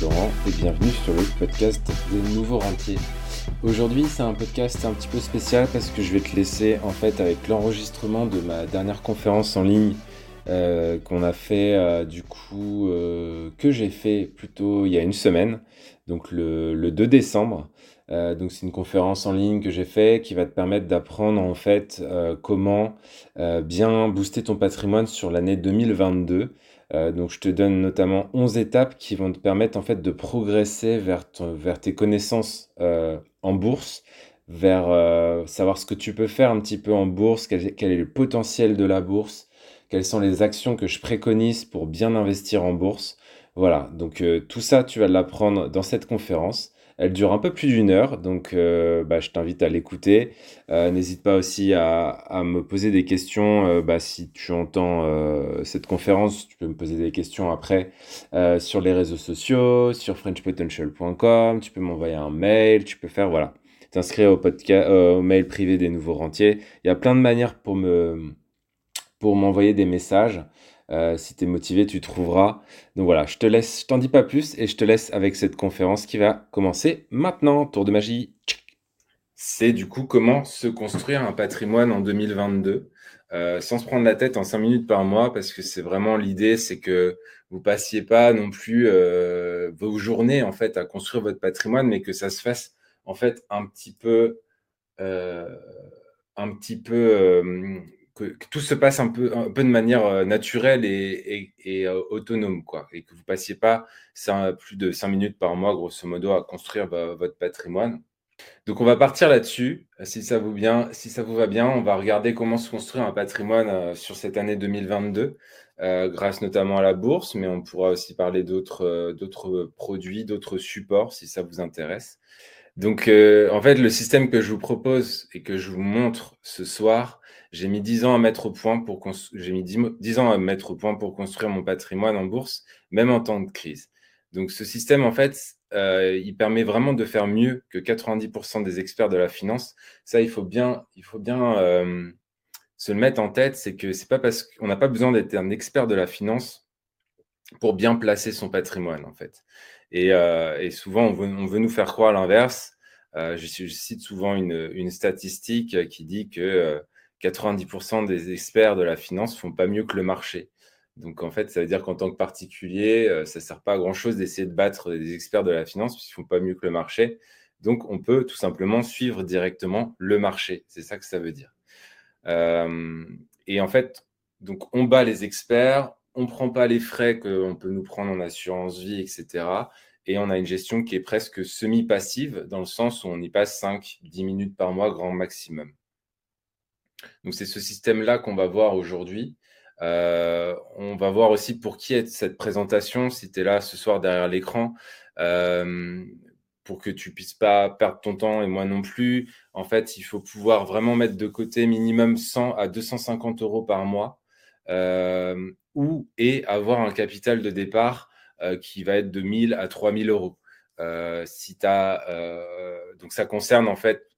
Laurent et bienvenue sur le podcast des nouveaux rentiers. Aujourd'hui, c'est un podcast un petit peu spécial parce que je vais te laisser en fait avec l'enregistrement de ma dernière conférence en ligne euh, qu'on a fait euh, du coup euh, que j'ai fait plutôt il y a une semaine, donc le, le 2 décembre. donc c'est une conférence en ligne que j'ai fait qui va te permettre d'apprendre en fait comment bien booster ton patrimoine sur l'année 2022. Euh, donc, je te donne notamment 11 étapes qui vont te permettre en fait de progresser vers, vers tes connaissances euh, en bourse, vers euh, savoir ce que tu peux faire un petit peu en bourse, quel, quel, est le potentiel de la bourse, quelles sont les actions que je préconise pour bien investir en bourse. Voilà, donc tout ça, tu vas l'apprendre dans cette conférence. Elle dure un peu plus d'une heure, donc euh, bah, je t'invite à l'écouter. Euh, n'hésite pas aussi à, me poser des questions. Euh, bah, si tu entends cette conférence, tu peux me poser des questions après sur les réseaux sociaux, sur frenchpotential.com. Tu peux m'envoyer un mail, tu peux faire, voilà, t'inscrire au, podcast, au mail privé des nouveaux rentiers. Il y a plein de manières pour me pour m'envoyer des messages. Euh, si tu es motivé, tu trouveras. Donc voilà, je te laisse, je t'en dis pas plus et je te laisse avec cette conférence qui va commencer maintenant. Tour de magie. C'est du coup comment se construire un patrimoine en 2022 euh, sans se prendre la tête en 5 minutes par mois parce que c'est vraiment l'idée, c'est que vous passiez pas non plus euh, vos journées en fait à construire votre patrimoine, mais que ça se fasse en fait un petit peu, un petit peu que, tout se passe un peu, un peu de manière euh, naturelle et, euh, autonome, quoi, et que vous passiez pas plus de 5 minutes par mois, grosso modo, à construire votre patrimoine. Donc on va partir là-dessus. Si ça vous bien, si ça vous va bien, on va regarder comment se construire un patrimoine euh, sur cette année 2022, grâce notamment à la bourse, mais on pourra aussi parler d'autres d'autres produits, d'autres supports si ça vous intéresse. Donc en fait, le système que je vous propose et que je vous montre ce soir, j'ai mis 10 ans à mettre au point pour j'ai mis 10, ans à mettre au point pour construire mon patrimoine en bourse, même en temps de crise. Donc ce système, en fait, euh, il permet vraiment de faire mieux que 90% des experts de la finance. Ça, il faut bien, il faut bien euh, se le mettre en tête, c'est que c'est pas parce qu'on n'a pas besoin d'être un expert de la finance pour bien placer son patrimoine, en fait. Et, euh, souvent, on veut, nous faire croire l'inverse. Je, cite souvent une, statistique qui dit que 90% des experts de la finance font pas mieux que le marché. Donc en fait, ça veut dire qu'en tant que particulier, euh, ça ne sert pas à grand-chose d'essayer de battre des experts de la finance puisqu'ils font pas mieux que le marché. Donc on peut tout simplement suivre directement le marché. C'est ça que ça veut dire. Euh, et en fait, donc on bat les experts, on ne prend pas les frais qu'on peut nous prendre en assurance vie, etc. Et on a une gestion qui est presque semi-passive dans le sens où on y passe 5-10 minutes par mois grand maximum. Donc c'est ce système-là qu'on va voir aujourd'hui. Euh, on va voir aussi pour qui est cette présentation, si tu es là ce soir derrière l'écran, euh, pour que tu puisses pas perdre ton temps et moi non plus. En fait, il faut pouvoir vraiment mettre de côté minimum 100 à 250 euros par mois euh, ou et avoir un capital de départ qui va être de 1000 à 3000 euros. si donc ça concerne en fait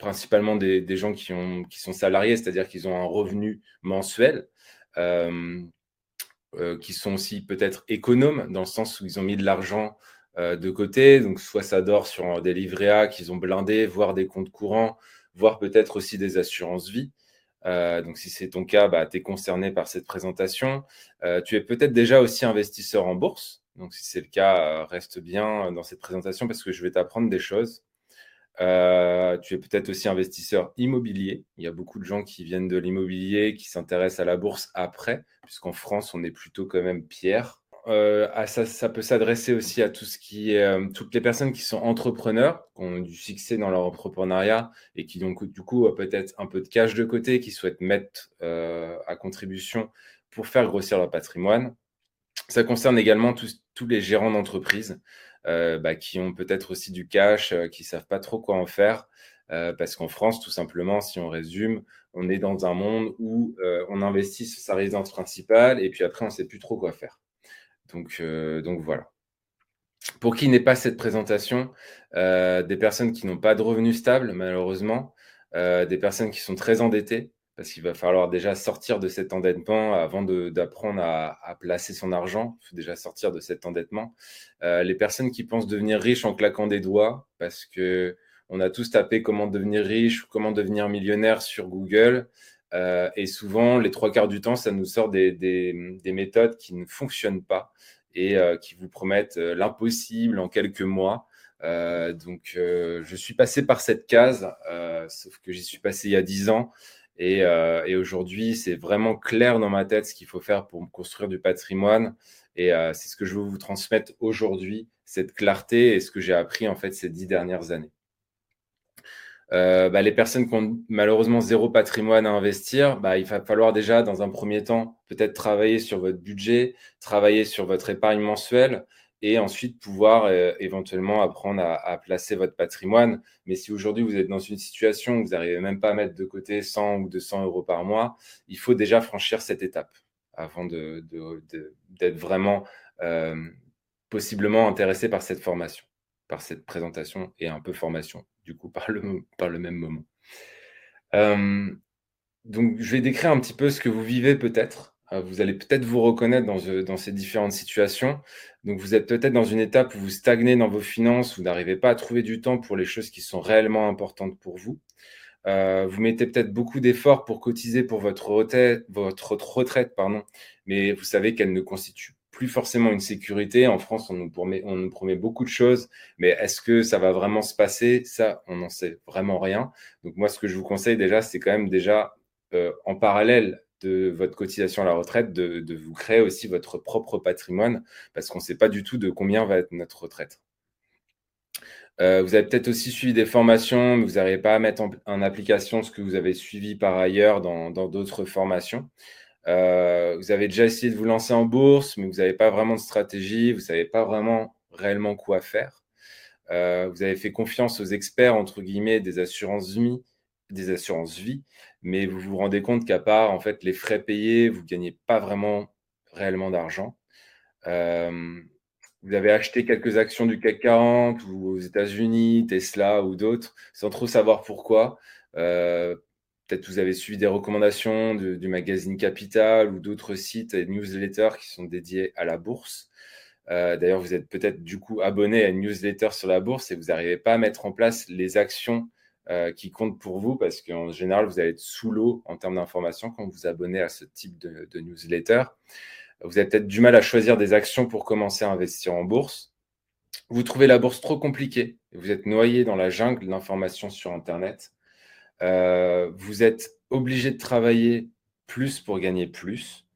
principalement des, gens qui, ont, qui sont salariés, c'est-à-dire qu'ils ont un revenu mensuel, euh, euh, qui sont aussi peut-être économes, dans le sens où ils ont mis de l'argent euh, de côté, donc soit ça dort sur des livrets qu'ils ont blindés, voire des comptes courants, voire peut-être aussi des assurances vie. donc si c'est ton cas, bah, tu es concerné par cette présentation. tu es peut-être déjà aussi investisseur en bourse. Donc si c'est le cas, reste bien dans cette présentation parce que je vais t'apprendre des choses. Euh, tu es peut-être aussi investisseur immobilier. Il y a beaucoup de gens qui viennent de l'immobilier, qui s'intéressent à la bourse après, puisqu'en France, on est plutôt quand même pierre. Euh, ça, peut s'adresser aussi à tout ce qui est, euh, toutes les personnes qui sont entrepreneurs, qui ont du succès dans leur entrepreneuriat et qui donc du coup peut-être un peu de cash de côté, qui souhaitent mettre à contribution pour faire grossir leur patrimoine. Ça concerne également tous, tous les gérants d'entreprise bah, qui ont peut-être aussi du cash, euh, qui ne savent pas trop quoi en faire. Euh, parce qu'en France, tout simplement, si on résume, on est dans un monde où on investit sur sa résidence principale et puis après, on ne sait plus trop quoi faire. Donc, donc voilà. Pour qui n'est pas cette présentation, des personnes qui n'ont pas de revenus stables, malheureusement, des personnes qui sont très endettées, parce qu'il va falloir déjà sortir de cet endettement avant d'apprendre à, placer son argent. Il faut déjà sortir de cet endettement. Euh, les personnes qui pensent devenir riches en claquant des doigts, parce que on a tous tapé comment devenir riche ou comment devenir millionnaire sur Google. Euh, et souvent, les trois quarts du temps, ça nous sort des, des, méthodes qui ne fonctionnent pas et euh, qui vous promettent l'impossible en quelques mois. donc, je suis passé par cette case, sauf que j'y suis passé il y a dix ans. Euh, et, aujourd'hui, c'est vraiment clair dans ma tête ce qu'il faut faire pour construire du patrimoine. Et euh, c'est ce que je veux vous transmettre aujourd'hui, cette clarté et ce que j'ai appris en fait ces dix dernières années. Euh, bah, les personnes qui ont malheureusement zéro patrimoine à investir, bah, il va falloir déjà, dans un premier temps, peut-être travailler sur votre budget, travailler sur votre épargne mensuelle, et ensuite pouvoir euh, éventuellement apprendre à, placer votre patrimoine. Mais si aujourd'hui vous êtes dans une situation où vous n'arrivez même pas à mettre de côté 100 ou 200 euros par mois, il faut déjà franchir cette étape avant d'être de, vraiment euh, possiblement intéressé par cette formation, par cette présentation et un peu formation, du coup, par le, par le même moment. Euh, donc, je vais décrire un petit peu ce que vous vivez peut-être vous allez peut-être vous reconnaître euh, dans, ces différentes situations. Donc, vous êtes peut-être dans une étape où vous stagnez dans vos finances, vous n'arrivez pas à trouver du temps pour les choses qui sont réellement importantes pour vous. Euh, vous mettez peut-être beaucoup d'efforts pour cotiser pour votre retraite, votre retraite pardon, mais vous savez qu'elle ne constitue plus forcément une sécurité. En France, on nous promet, on nous promet beaucoup de choses, mais est-ce que ça va vraiment se passer? Ça, on n'en sait vraiment rien. Donc moi, ce que je vous conseille déjà, c'est quand même déjà en parallèle de votre cotisation à la retraite, de, vous créer aussi votre propre patrimoine, parce qu'on ne sait pas du tout de combien va être notre retraite. Euh, vous avez peut-être aussi suivi des formations, mais vous n'arrivez pas à mettre en, application ce que vous avez suivi par ailleurs dans d'autres formations. Euh, vous avez déjà essayé de vous lancer en bourse, mais vous n'avez pas vraiment de stratégie, vous ne savez pas vraiment réellement quoi faire. Euh, vous avez fait confiance aux experts, entre guillemets, des assurances vie, des assurances vie, mais vous vous rendez compte qu'à part en fait les frais payés, vous gagnez pas vraiment réellement d'argent. Euh, vous avez acheté quelques actions du CAC 40 ou aux États-Unis, Tesla ou d'autres, sans trop savoir pourquoi. Euh, peut-être vous avez suivi des recommandations du magazine Capital ou d'autres sites et newsletters qui sont dédiés à la bourse. Euh, d'ailleurs, vous êtes peut-être du coup abonné à une newsletter sur la bourse et vous n'arrivez pas à mettre en place les actions qui compte pour vous parce qu'en général, vous allez être sous l'eau en termes d'informations quand vous vous abonnez à ce type de, newsletter. Vous avez peut-être du mal à choisir des actions pour commencer à investir en bourse. Vous trouvez la bourse trop compliquée vous êtes noyé dans la jungle d'informations sur Internet. Euh, vous êtes obligé de travailler plus pour gagner plus.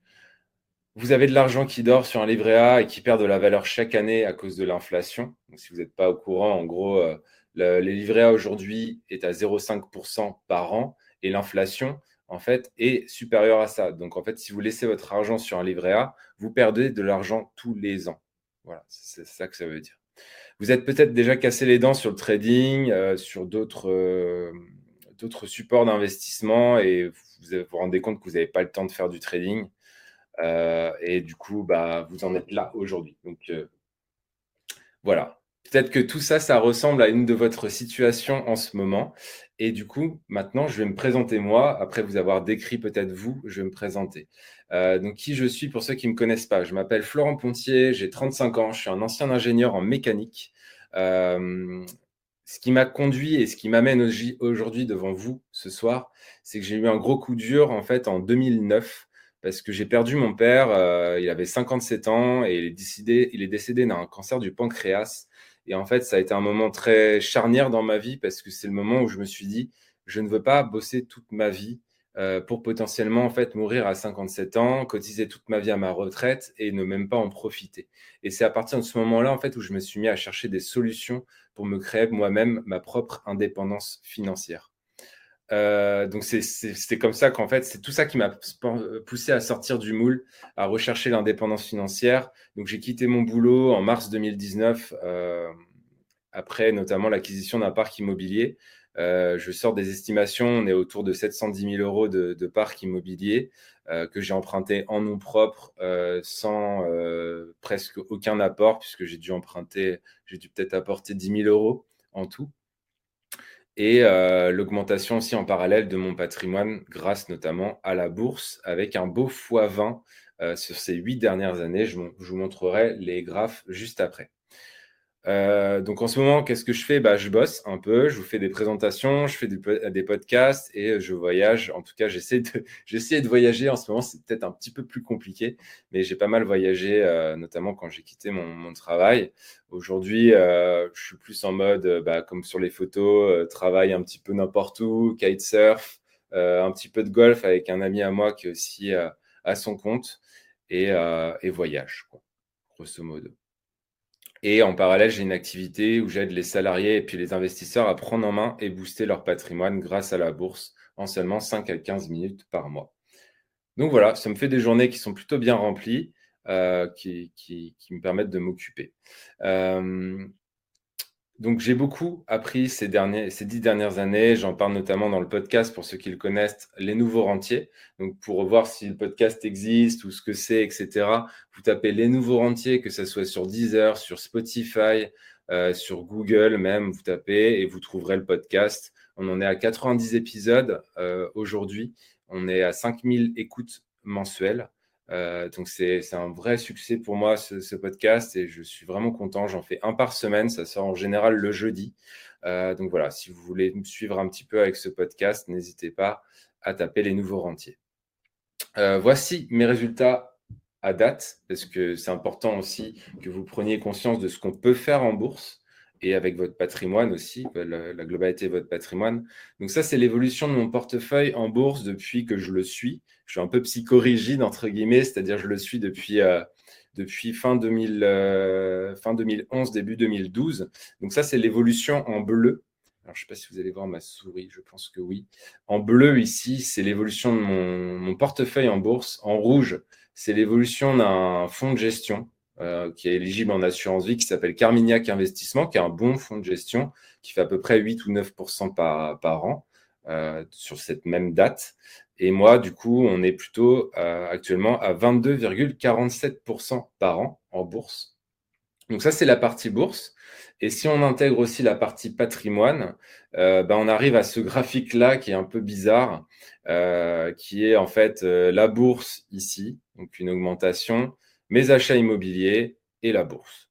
Vous avez de l'argent qui dort sur un livret A et qui perd de la valeur chaque année à cause de l'inflation. Si vous n'êtes pas au courant, en gros, euh, le, les livrets A aujourd'hui est à 0,5% par an et l'inflation, en fait, est supérieure à ça. Donc, en fait, si vous laissez votre argent sur un livret A, vous perdez de l'argent tous les ans. Voilà, c'est ça que ça veut dire. Vous êtes peut-être déjà cassé les dents sur le trading, euh, sur euh, d'autres supports d'investissement et vous vous rendez compte que vous n'avez pas le temps de faire du trading. Euh, et du coup, bah, vous en êtes là aujourd'hui. Donc, voilà. Peut-être que tout ça, ça ressemble à une de votre situation en ce moment. Et du coup, maintenant, je vais me présenter moi. Après vous avoir décrit peut-être vous, je vais me présenter. Euh, donc, qui je suis pour ceux qui ne me connaissent pas? Je m'appelle Florent Pontier, j'ai 35 ans, je suis un ancien ingénieur en mécanique. Euh, ce qui m'a conduit et ce qui m'amène aujourd'hui devant vous ce soir, c'est que j'ai eu un gros coup dur en fait en 2009 parce que j'ai perdu mon père. Euh, il avait 57 ans et il est décédé, il est décédé d'un cancer du pancréas. Et en fait, ça a été un moment très charnière dans ma vie parce que c'est le moment où je me suis dit, je ne veux pas bosser toute ma vie euh, pour potentiellement en fait mourir à 57 ans, cotiser toute ma vie à ma retraite et ne même pas en profiter. Et c'est à partir de ce moment-là en fait où je me suis mis à chercher des solutions pour me créer moi-même ma propre indépendance financière. Euh, donc c'est comme ça qu'en fait, c'est tout ça qui m'a poussé à sortir du moule, à rechercher l'indépendance financière. Donc j'ai quitté mon boulot en mars 2019, euh, après notamment l'acquisition d'un parc immobilier. Euh, je sors des estimations, on est autour de 710 000 euros de, de parc immobilier que j'ai emprunté en nom propre, sans presque aucun apport, puisque j'ai dû emprunter, j'ai dû peut-être apporter 10 000 euros en tout. Et l'augmentation aussi en parallèle de mon patrimoine grâce notamment à la bourse avec un beau x20 sur ces huit dernières années. Je, vous montrerai les graphes juste après. Euh, donc en ce moment, qu'est-ce que je fais? Bah, Je bosse un peu, je vous fais des présentations, je fais des, podcasts et je voyage. En tout cas, j'essaie de, de voyager. En ce moment, c'est peut-être un petit peu plus compliqué, mais j'ai pas mal voyagé, euh, notamment quand j'ai quitté mon, travail. Aujourd'hui, euh, je suis plus en mode, bah, comme sur les photos, travail un petit peu n'importe où, kitesurf, un petit peu de golf avec un ami à moi qui est aussi à son compte et, et voyage, quoi, grosso modo. Et en parallèle, j'ai une activité où j'aide les salariés et puis les investisseurs à prendre en main et booster leur patrimoine grâce à la bourse en seulement 5 à 15 minutes par mois. Donc voilà, ça me fait des journées qui sont plutôt bien remplies, euh, qui, me permettent de m'occuper. Euh, donc j'ai beaucoup appris ces, derniers, ces dix dernières années. J'en parle notamment dans le podcast pour ceux qui le connaissent, les nouveaux rentiers. Donc pour voir si le podcast existe ou ce que c'est, etc. Vous tapez les nouveaux rentiers, que ce soit sur Deezer, sur Spotify, euh, sur Google même. Vous tapez et vous trouverez le podcast. On en est à 90 épisodes euh, aujourd'hui. On est à 5000 écoutes mensuelles. Euh, donc c'est un vrai succès pour moi ce, podcast et je suis vraiment content. J'en fais un par semaine, ça sort en général le jeudi. Euh, donc voilà, si vous voulez me suivre un petit peu avec ce podcast, n'hésitez pas à taper les nouveaux rentiers. Euh, voici mes résultats à date, parce que c'est important aussi que vous preniez conscience de ce qu'on peut faire en bourse et avec votre patrimoine aussi, la, globalité de votre patrimoine. Donc ça, c'est l'évolution de mon portefeuille en bourse depuis que je le suis. Je suis un peu psychorigide, entre guillemets, c'est-à-dire je le suis depuis, euh, fin, 2000, euh, fin 2011, début 2012. Donc ça, c'est l'évolution en bleu. Alors, je ne sais pas si vous allez voir ma souris, je pense que oui. En bleu, ici, c'est l'évolution de mon, portefeuille en bourse. En rouge, c'est l'évolution d'un fonds de gestion. Euh, qui est éligible en assurance vie, qui s'appelle Carmignac Investissement, qui est un bon fonds de gestion, qui fait à peu près 8 ou 9 par, par an euh, sur cette même date. Et moi, du coup, on est plutôt euh, actuellement à 22,47% par an en bourse. Donc ça, c'est la partie bourse. Et si on intègre aussi la partie patrimoine, ben on arrive à ce graphique-là qui est un peu bizarre, qui est en fait la bourse ici, donc une augmentation, mes achats immobiliers et la bourse.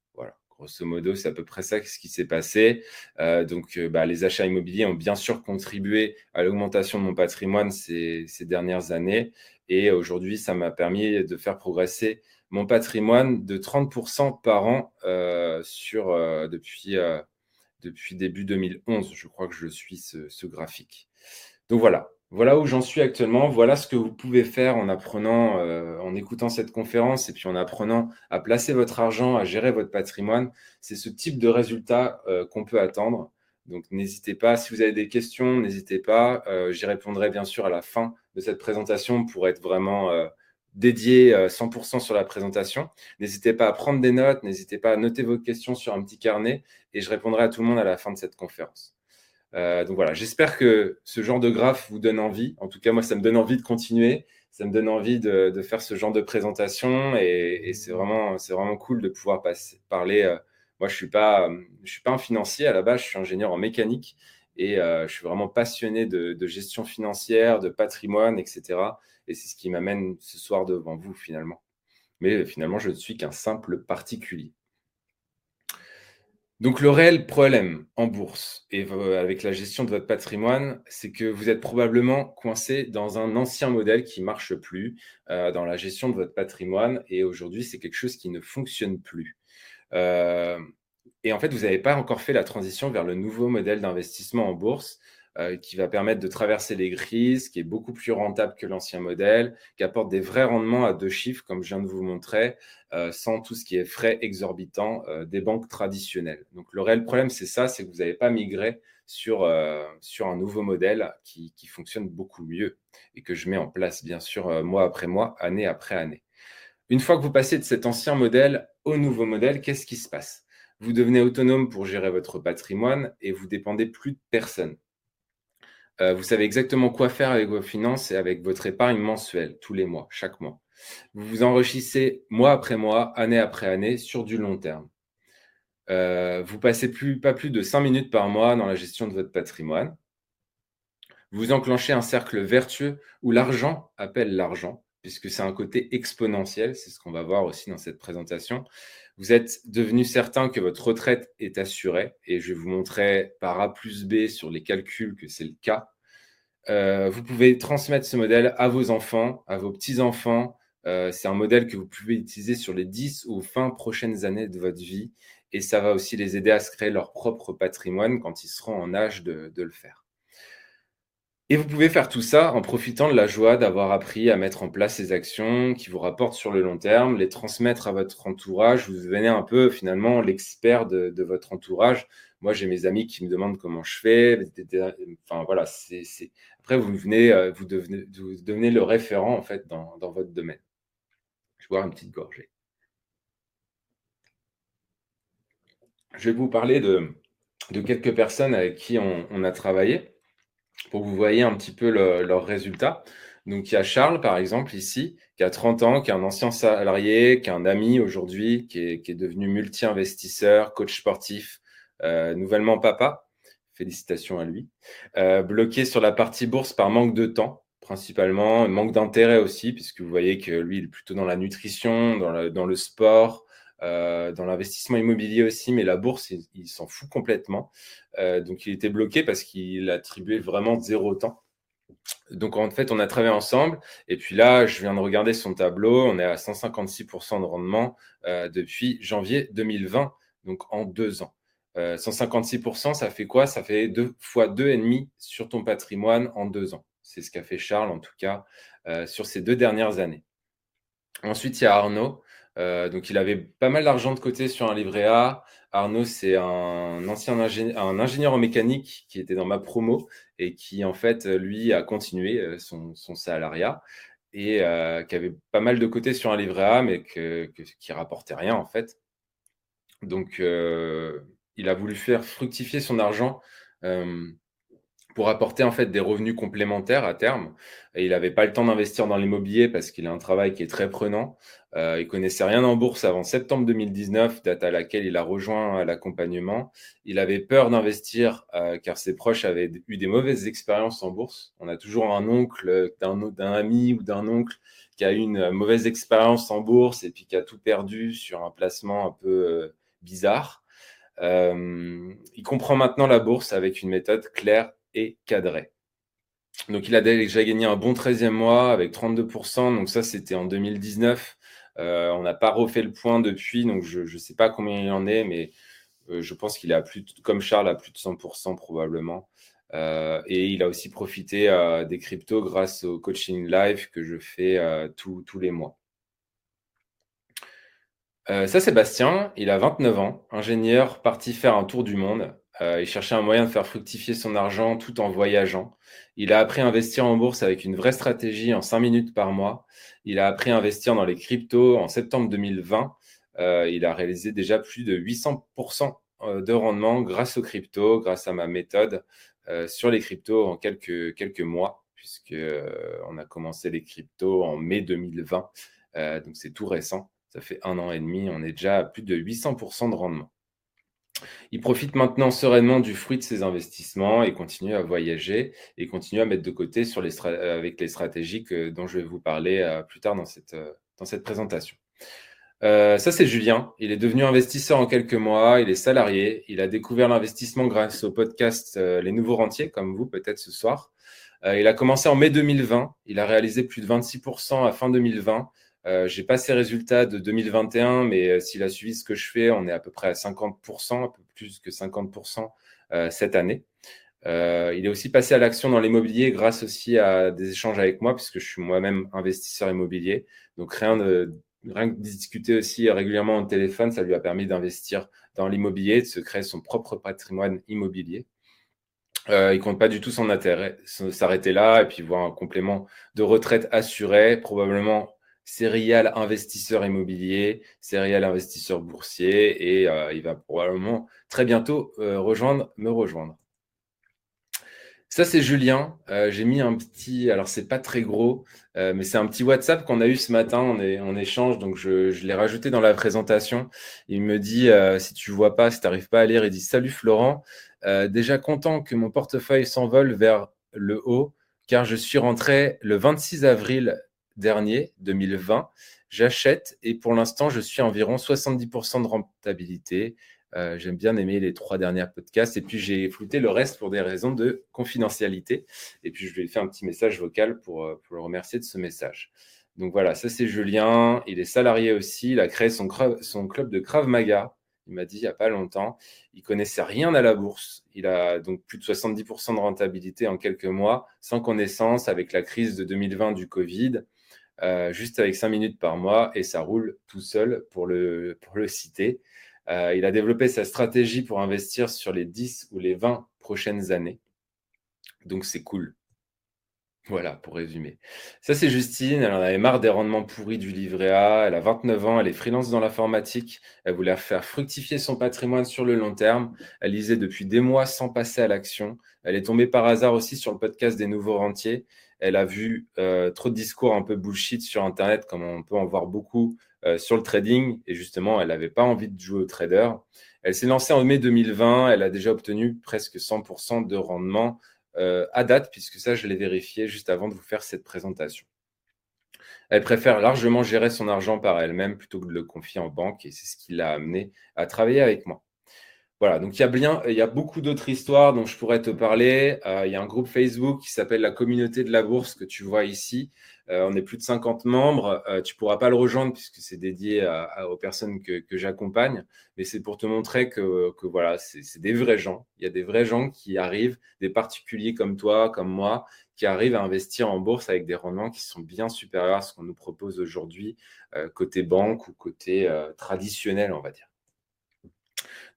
Grosso modo, c'est à peu près ça ce qui s'est passé. Euh, donc, euh, bah, les achats immobiliers ont bien sûr contribué à l'augmentation de mon patrimoine ces, dernières années. Et aujourd'hui, ça m'a permis de faire progresser mon patrimoine de 30% par an euh, depuis, début 2011. Je crois que je suis ce graphique. Donc voilà, voilà où j'en suis actuellement. Voilà ce que vous pouvez faire en apprenant, euh, en écoutant cette conférence et puis en apprenant à placer votre argent, à gérer votre patrimoine. C'est ce type de résultat euh, qu'on peut attendre. Donc n'hésitez pas, si vous avez des questions, n'hésitez pas. Euh, j'y répondrai bien sûr à la fin de cette présentation pour être vraiment dédié 100% sur la présentation. N'hésitez pas à prendre des notes, n'hésitez pas à noter vos questions sur un petit carnet et je répondrai à tout le monde à la fin de cette conférence. Euh, donc voilà, j'espère que ce genre de graphe vous donne envie. En tout cas, moi, ça me donne envie de continuer. Ça me donne envie de, faire ce genre de présentation et, c'est vraiment, cool de pouvoir parler. Euh, moi, je ne suis, pas, un financier à la base, je suis ingénieur en mécanique et euh, je suis vraiment passionné de, gestion financière, de patrimoine, etc. Et c'est ce qui m'amène ce soir devant vous finalement. Mais finalement, je ne suis qu'un simple particulier. Donc le réel problème en bourse et avec la gestion de votre patrimoine, c'est que vous êtes probablement coincé dans un ancien modèle qui marche plus euh, dans la gestion de votre patrimoine et aujourd'hui c'est quelque chose qui ne fonctionne plus. Euh, et en fait, vous n'avez pas encore fait la transition vers le nouveau modèle d'investissement en bourse euh, qui va permettre de traverser les crises, qui est beaucoup plus rentable que l'ancien modèle, qui apporte des vrais rendements à deux chiffres, comme je viens de vous montrer, euh, sans tout ce qui est frais exorbitants euh, des banques traditionnelles. Donc le réel problème, c'est ça, c'est que vous n'avez pas migré sur, sur un nouveau modèle qui, qui, fonctionne beaucoup mieux et que je mets en place, bien sûr, mois après mois, année après année. Une fois que vous passez de cet ancien modèle au nouveau modèle, qu'est-ce qui se passe? Vous devenez autonome pour gérer votre patrimoine et vous dépendez plus de personne. Euh, vous savez exactement quoi faire avec vos finances et avec votre épargne mensuelle, tous les mois, chaque mois. Vous vous enrichissez mois après mois, année après année, sur du long terme. vous passez pas plus de 5 minutes par mois dans la gestion de votre patrimoine. Vous enclenchez un cercle vertueux où l'argent appelle l'argent, puisque c'est un côté exponentiel, c'est ce qu'on va voir aussi dans cette présentation. Vous êtes devenu certain que votre retraite est assurée, et je vais vous montrer par A plus B sur les calculs que c'est le cas. Euh, vous pouvez transmettre ce modèle à vos enfants, à vos petits-enfants. Euh, c'est un modèle que vous pouvez utiliser sur les 10 ou 20 prochaines années de votre vie, et ça va aussi les aider à se créer leur propre patrimoine quand ils seront en âge de le faire. Et vous pouvez faire tout ça en profitant de la joie d'avoir appris à mettre en place ces actions qui vous rapportent sur le long terme, les transmettre à votre entourage. Vous devenez un peu finalement l'expert de, votre entourage. Moi, j'ai mes amis qui me demandent comment je fais. Enfin voilà, après euh, vous devenez, le référent en fait dans, votre domaine. Je vais boire une petite gorgée. Je vais vous parler de quelques personnes avec qui on a travaillé pour que vous voyez un petit peu leurs résultats. Donc, il y a Charles, par exemple, ici, qui a 30 ans, qui est un ancien salarié, qui est un ami aujourd'hui, qui est, devenu multi-investisseur, coach sportif, euh, nouvellement papa. Félicitations à lui. Euh, bloqué sur la partie bourse par manque de temps, principalement, manque d'intérêt aussi, puisque vous voyez que lui, il est plutôt dans la nutrition, dans, dans le sport, euh, dans l'investissement immobilier aussi, mais la bourse, il, s'en fout complètement. Euh, donc, il était bloqué parce qu'il attribuait vraiment zéro temps. Donc, en fait, on a travaillé ensemble. Et puis là, je viens de regarder son tableau. On est à 156% de rendement euh, depuis janvier 2020, donc en deux ans. 156%, ça fait quoi? Ça fait deux fois deux et demi sur ton patrimoine en deux ans. C'est ce qu'a fait Charles, en tout cas, sur ces deux dernières années. Ensuite, il y a Arnaud. Euh, donc, il avait pas mal d'argent de côté sur un livret A. Arnaud, c'est un ancien ingénieur, un ingénieur en mécanique qui était dans ma promo et qui, en fait, lui, a continué euh, son, salariat et euh, qui avait pas mal de côté sur un livret A, mais que, qui rapportait rien, en fait. Donc, il a voulu faire fructifier son argent pour apporter en fait des revenus complémentaires à terme. Il n'avait pas le temps d'investir dans l'immobilier parce qu'il a un travail qui est très prenant. Euh, il connaissait rien en bourse avant septembre 2019, date à laquelle il a rejoint l'accompagnement. Il avait peur d'investir euh, car ses proches avaient eu des mauvaises expériences en bourse. On a toujours un oncle d'un ami ou d'un oncle qui a eu une mauvaise expérience en bourse et puis qui a tout perdu sur un placement un peu euh, bizarre. Euh, il comprend maintenant la bourse avec une méthode claire et cadré. Donc, il a déjà gagné un bon 13e mois avec 32%. Donc, ça, c'était en 2019. Euh, on n'a pas refait le point depuis. Donc, je ne sais pas combien il en est, mais euh, je pense qu'il a plus, comme Charles, à plus de 100% probablement. Euh, et il a aussi profité des cryptos grâce au coaching live que je fais tous les mois. ça, Sébastien, il a 29 ans, ingénieur, parti faire un tour du monde. Euh, il cherchait un moyen de faire fructifier son argent tout en voyageant. Il a appris à investir en bourse avec une vraie stratégie en 5 minutes par mois. Il a appris à investir dans les cryptos en septembre 2020. Euh, il a réalisé déjà plus de 800% euh, de rendement grâce aux cryptos, grâce à ma méthode sur les cryptos en quelques, mois, puisque on a commencé les cryptos en mai 2020. donc c'est tout récent. Ça fait un an et demi. On est déjà à plus de 800% de rendement. Il profite maintenant sereinement du fruit de ses investissements et continue à voyager et continue à mettre de côté les avec les stratégies dont je vais vous parler euh, plus tard dans cette, euh, présentation. Euh, ça, c'est Julien. Il est devenu investisseur en quelques mois. Il est salarié. Il a découvert l'investissement grâce au podcast Les Nouveaux Rentiers, comme vous peut-être ce soir. il a commencé en mai 2020. Il a réalisé plus de 26% à fin 2020 euh, j'ai pas ses résultats de 2021, mais euh, s'il a suivi ce que je fais, on est à peu près à 50%, un peu plus que 50% euh, cette année. Euh, il est aussi passé à l'action dans l'immobilier grâce aussi à des échanges avec moi, puisque je suis moi-même investisseur immobilier. Donc rien de, rien que discuter aussi régulièrement au téléphone, ça lui a permis d'investir dans l'immobilier, de se créer son propre patrimoine immobilier. Euh, il compte pas du tout son intérêt, s'arrêter là et puis voir un complément de retraite assuré, probablement serial investisseur immobilier, serial investisseur boursier et euh, il va probablement très bientôt euh, rejoindre, me rejoindre. Ça, c'est Julien. Euh, j'ai mis un petit, alors c'est pas très gros, mais c'est un petit WhatsApp qu'on a eu ce matin est, en échange, donc je, l'ai rajouté dans la présentation. Il me dit, si tu vois pas, si tu n'arrives pas à lire, il dit Salut Florent, déjà content que mon portefeuille s'envole vers le haut, car je suis rentré le 26 avril dernier, 2020. J'achète et pour l'instant, je suis à environ 70% de rentabilité. Euh, j'aime bien aimer les trois derniers podcasts. Et puis, j'ai flouté le reste pour des raisons de confidentialité. Et puis, je lui ai fait un petit message vocal pour, euh, pour le remercier de ce message. Donc voilà, ça c'est Julien. Il est salarié aussi. Il a créé son, club de Krav Maga. Il m'a dit il n'y a pas longtemps. Il connaissait rien à la bourse. Il a donc plus de 70% de rentabilité en quelques mois, sans connaissance, avec la crise de 2020 du Covid, euh, juste avec 5 minutes par mois. Et ça roule tout seul pour le, citer. Euh, il a développé sa stratégie pour investir sur les 10 ou les 20 prochaines années. Donc c'est cool. Voilà, pour résumer. Ça, c'est Justine. Elle en avait marre des rendements pourris du livret A. Elle a 29 ans. Elle est freelance dans l'informatique. Elle voulait faire fructifier son patrimoine sur le long terme. Elle lisait depuis des mois sans passer à l'action. Elle est tombée par hasard aussi sur le podcast des nouveaux rentiers. Elle a vu euh, trop de discours un peu bullshit sur Internet, comme on peut en voir beaucoup euh, sur le trading et justement, elle n'avait pas envie de jouer au trader. Elle s'est lancée en mai 2020, elle a déjà obtenu presque 100% de rendement euh, à date, puisque ça, je l'ai vérifié juste avant de vous faire cette présentation. Elle préfère largement gérer son argent par elle-même plutôt que de le confier en banque et c'est ce qui l'a amené à travailler avec moi. Voilà, donc il y a, bien, il y a beaucoup d'autres histoires dont je pourrais te parler. Euh, il y a un groupe Facebook qui s'appelle la communauté de la bourse que tu vois ici. Euh, on est plus de 50 membres. Euh, tu pourras pas le rejoindre puisque c'est dédié aux personnes que, j'accompagne. Mais c'est pour te montrer que, voilà, c'est des vrais gens. Il y a des vrais gens qui arrivent, des particuliers comme toi, comme moi, qui arrivent à investir en bourse avec des rendements qui sont bien supérieurs à ce qu'on nous propose aujourd'hui côté banque ou côté traditionnel, on va dire.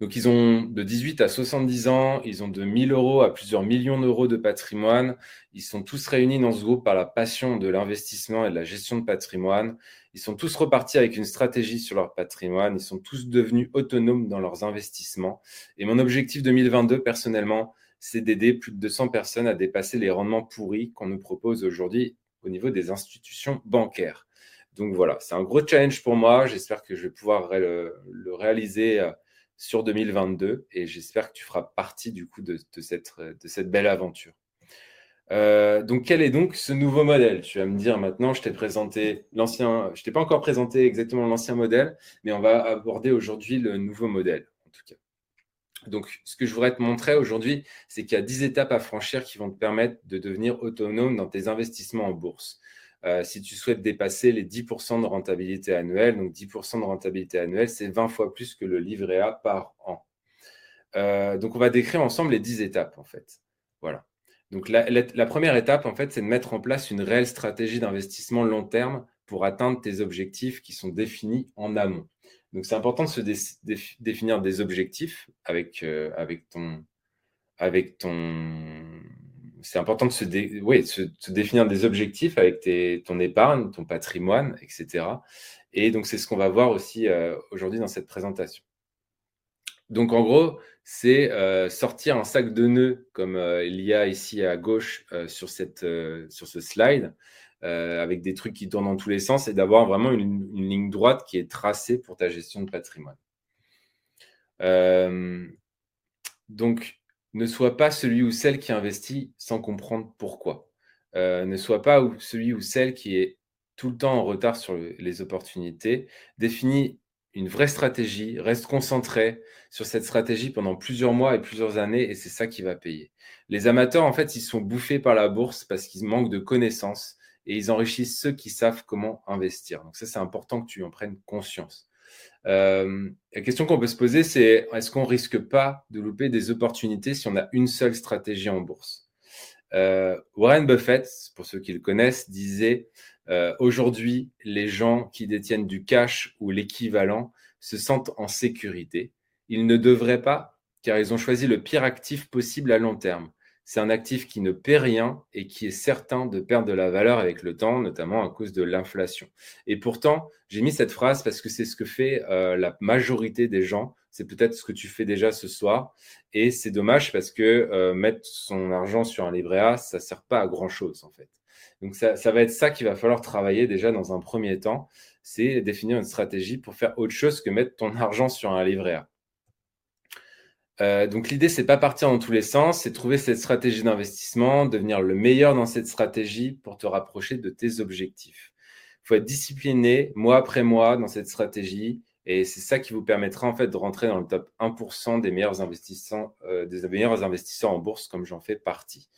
Donc, ils ont de 18 à 70 ans, ils ont de 1000 euros à plusieurs millions d'euros de patrimoine. Ils sont tous réunis dans ce groupe par la passion de l'investissement et de la gestion de patrimoine. Ils sont tous repartis avec une stratégie sur leur patrimoine. Ils sont tous devenus autonomes dans leurs investissements. Et mon objectif 2022, personnellement, c'est d'aider plus de 200 personnes à dépasser les rendements pourris qu'on nous propose aujourd'hui au niveau des institutions bancaires. Donc voilà, c'est un gros challenge pour moi. J'espère que je vais pouvoir le, le réaliser euh, sur 2022 et j'espère que tu feras partie du coup de, cette, de cette, belle aventure. Euh, donc, quel est donc ce nouveau modèle? Tu vas me dire maintenant, je t'ai présenté l'ancien, je t'ai pas encore présenté exactement l'ancien modèle, mais on va aborder aujourd'hui le nouveau modèle en tout cas. Donc, ce que je voudrais te montrer aujourd'hui, c'est qu'il y a 10 étapes à franchir qui vont te permettre de devenir autonome dans tes investissements en bourse. Euh, si tu souhaites dépasser les 10% de rentabilité annuelle, donc 10% de rentabilité annuelle, c'est 20 fois plus que le livret A par an. Euh, donc, on va décrire ensemble les 10 étapes, en fait. Voilà. Donc, la, première étape, en fait, c'est de mettre en place une réelle stratégie d'investissement long terme pour atteindre tes objectifs qui sont définis en amont. Donc, c'est important de se définir des objectifs avec, euh, avec, ton, avec ton, c'est important de se, définir des objectifs avec ton épargne, ton patrimoine, etc. Et donc, c'est ce qu'on va voir aussi euh, aujourd'hui dans cette présentation. Donc, en gros, c'est euh, sortir un sac de nœuds comme euh, il y a ici à gauche sur, ce slide, avec des trucs qui tournent dans tous les sens et d'avoir vraiment une, une, ligne droite qui est tracée pour ta gestion de patrimoine. donc, ne sois pas celui ou celle qui investit sans comprendre pourquoi. Euh, ne sois pas celui ou celle qui est tout le temps en retard sur les opportunités. Définis une vraie stratégie, reste concentré sur cette stratégie pendant plusieurs mois et plusieurs années et c'est ça qui va payer. Les amateurs, en fait, ils sont bouffés par la bourse parce qu'ils manquent de connaissances et ils enrichissent ceux qui savent comment investir. Donc ça, c'est important que tu en prennes conscience. Euh, la question qu'on peut se poser, c'est est-ce qu'on risque pas de louper des opportunités si on a une seule stratégie en bourse? Euh, Warren Buffett, pour ceux qui le connaissent, disait euh, aujourd'hui, les gens qui détiennent du cash ou l'équivalent se sentent en sécurité. Ils ne devraient pas, car ils ont choisi le pire actif possible à long terme c'est un actif qui ne paie rien et qui est certain de perdre de la valeur avec le temps, notamment à cause de l'inflation. Et pourtant, j'ai mis cette phrase parce que c'est ce que fait euh, la majorité des gens c'est peut-être ce que tu fais déjà ce soir. Et c'est dommage parce que euh, mettre son argent sur un livret A, ça ne sert pas à grand-chose en fait. Donc ça, va être ça qu'il va falloir travailler déjà dans un premier temps, c'est définir une stratégie pour faire autre chose que mettre ton argent sur un livret A. Euh, donc l'idée, c'est pas partir dans tous les sens, c'est trouver cette stratégie d'investissement, devenir le meilleur dans cette stratégie pour te rapprocher de tes objectifs. Il faut être discipliné mois après mois dans cette stratégie et c'est ça qui vous permettra en fait de rentrer dans le top 1% des meilleurs investisseurs, euh, des meilleurs investisseurs en bourse comme j'en fais partie.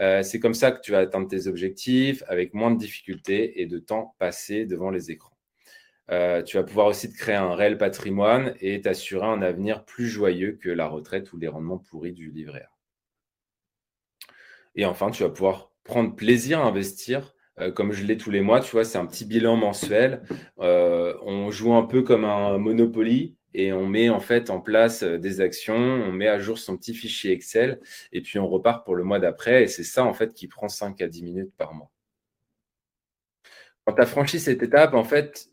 Euh, c'est comme ça que tu vas atteindre tes objectifs avec moins de difficultés et de temps passé devant les écrans. Euh, tu vas pouvoir aussi te créer un réel patrimoine et t'assurer un avenir plus joyeux que la retraite ou les rendements pourris du livret A. Et enfin, tu vas pouvoir prendre plaisir à investir euh, comme je l'ai tous les mois, tu vois, c'est un petit bilan mensuel. Euh, on joue un peu comme un Monopoly et on met en fait en place des actions, on met à jour son petit fichier Excel et puis on repart pour le mois d'après. Et c'est ça en fait qui prend 5 à 10 minutes par mois. Quand tu as franchi cette étape, en fait,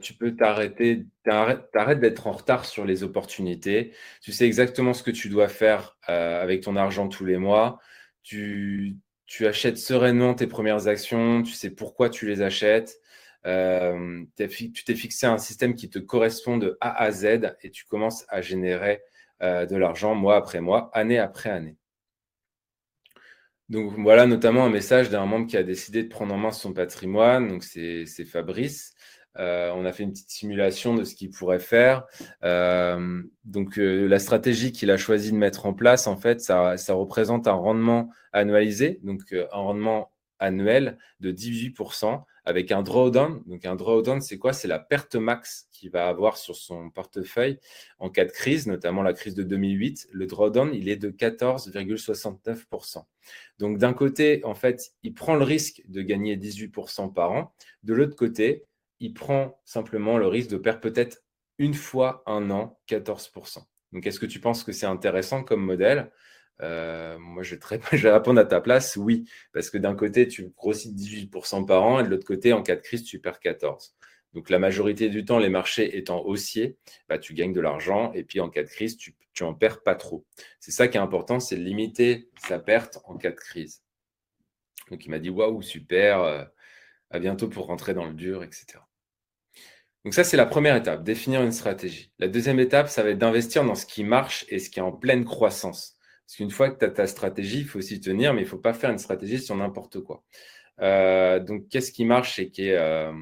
tu peux t'arrêter, t'arrêtes d'être en retard sur les opportunités. Tu sais exactement ce que tu dois faire avec ton argent tous les mois. Tu, achètes sereinement tes premières actions, tu sais pourquoi tu les achètes. Euh, tu t'es fixé un système qui te correspond de A à Z et tu commences à générer euh, de l'argent mois après mois, année après année. Donc voilà notamment un message d'un membre qui a décidé de prendre en main son patrimoine. Donc c'est Fabrice. Euh, on a fait une petite simulation de ce qu'il pourrait faire. Euh, donc, euh, la stratégie qu'il a choisi de mettre en place, en fait, ça, représente un rendement annualisé, donc un rendement annuel de 18% avec un drawdown. Donc, un drawdown, c'est quoi? C'est la perte max qu'il va avoir sur son portefeuille en cas de crise, notamment la crise de 2008. Le drawdown, il est de 14,69%. Donc, d'un côté, en fait, il prend le risque de gagner 18% par an. De l'autre côté, il prend simplement le risque de perdre peut-être une fois un an 14%. Donc, est-ce que tu penses que c'est intéressant comme modèle? Euh, Moi, je vais, répondre à ta place, oui. Parce que d'un côté, tu grossis 18% par an et de l'autre côté, en cas de crise, tu perds 14%. Donc, la majorité du temps, les marchés étant haussiers, bah, tu gagnes de l'argent et puis en cas de crise, tu, tu en perds pas trop. C'est ça qui est important, c'est de limiter sa perte en cas de crise. Donc, il m'a dit Waouh, super, euh, à bientôt pour rentrer dans le dur, etc. Donc ça, c'est la première étape, définir une stratégie. La deuxième étape, ça va être d'investir dans ce qui marche et ce qui est en pleine croissance. Parce qu'une fois que tu as ta stratégie, il faut s'y tenir, mais il ne faut pas faire une stratégie sur n'importe quoi. Euh, donc, qu'est-ce qui marche et qui est euh,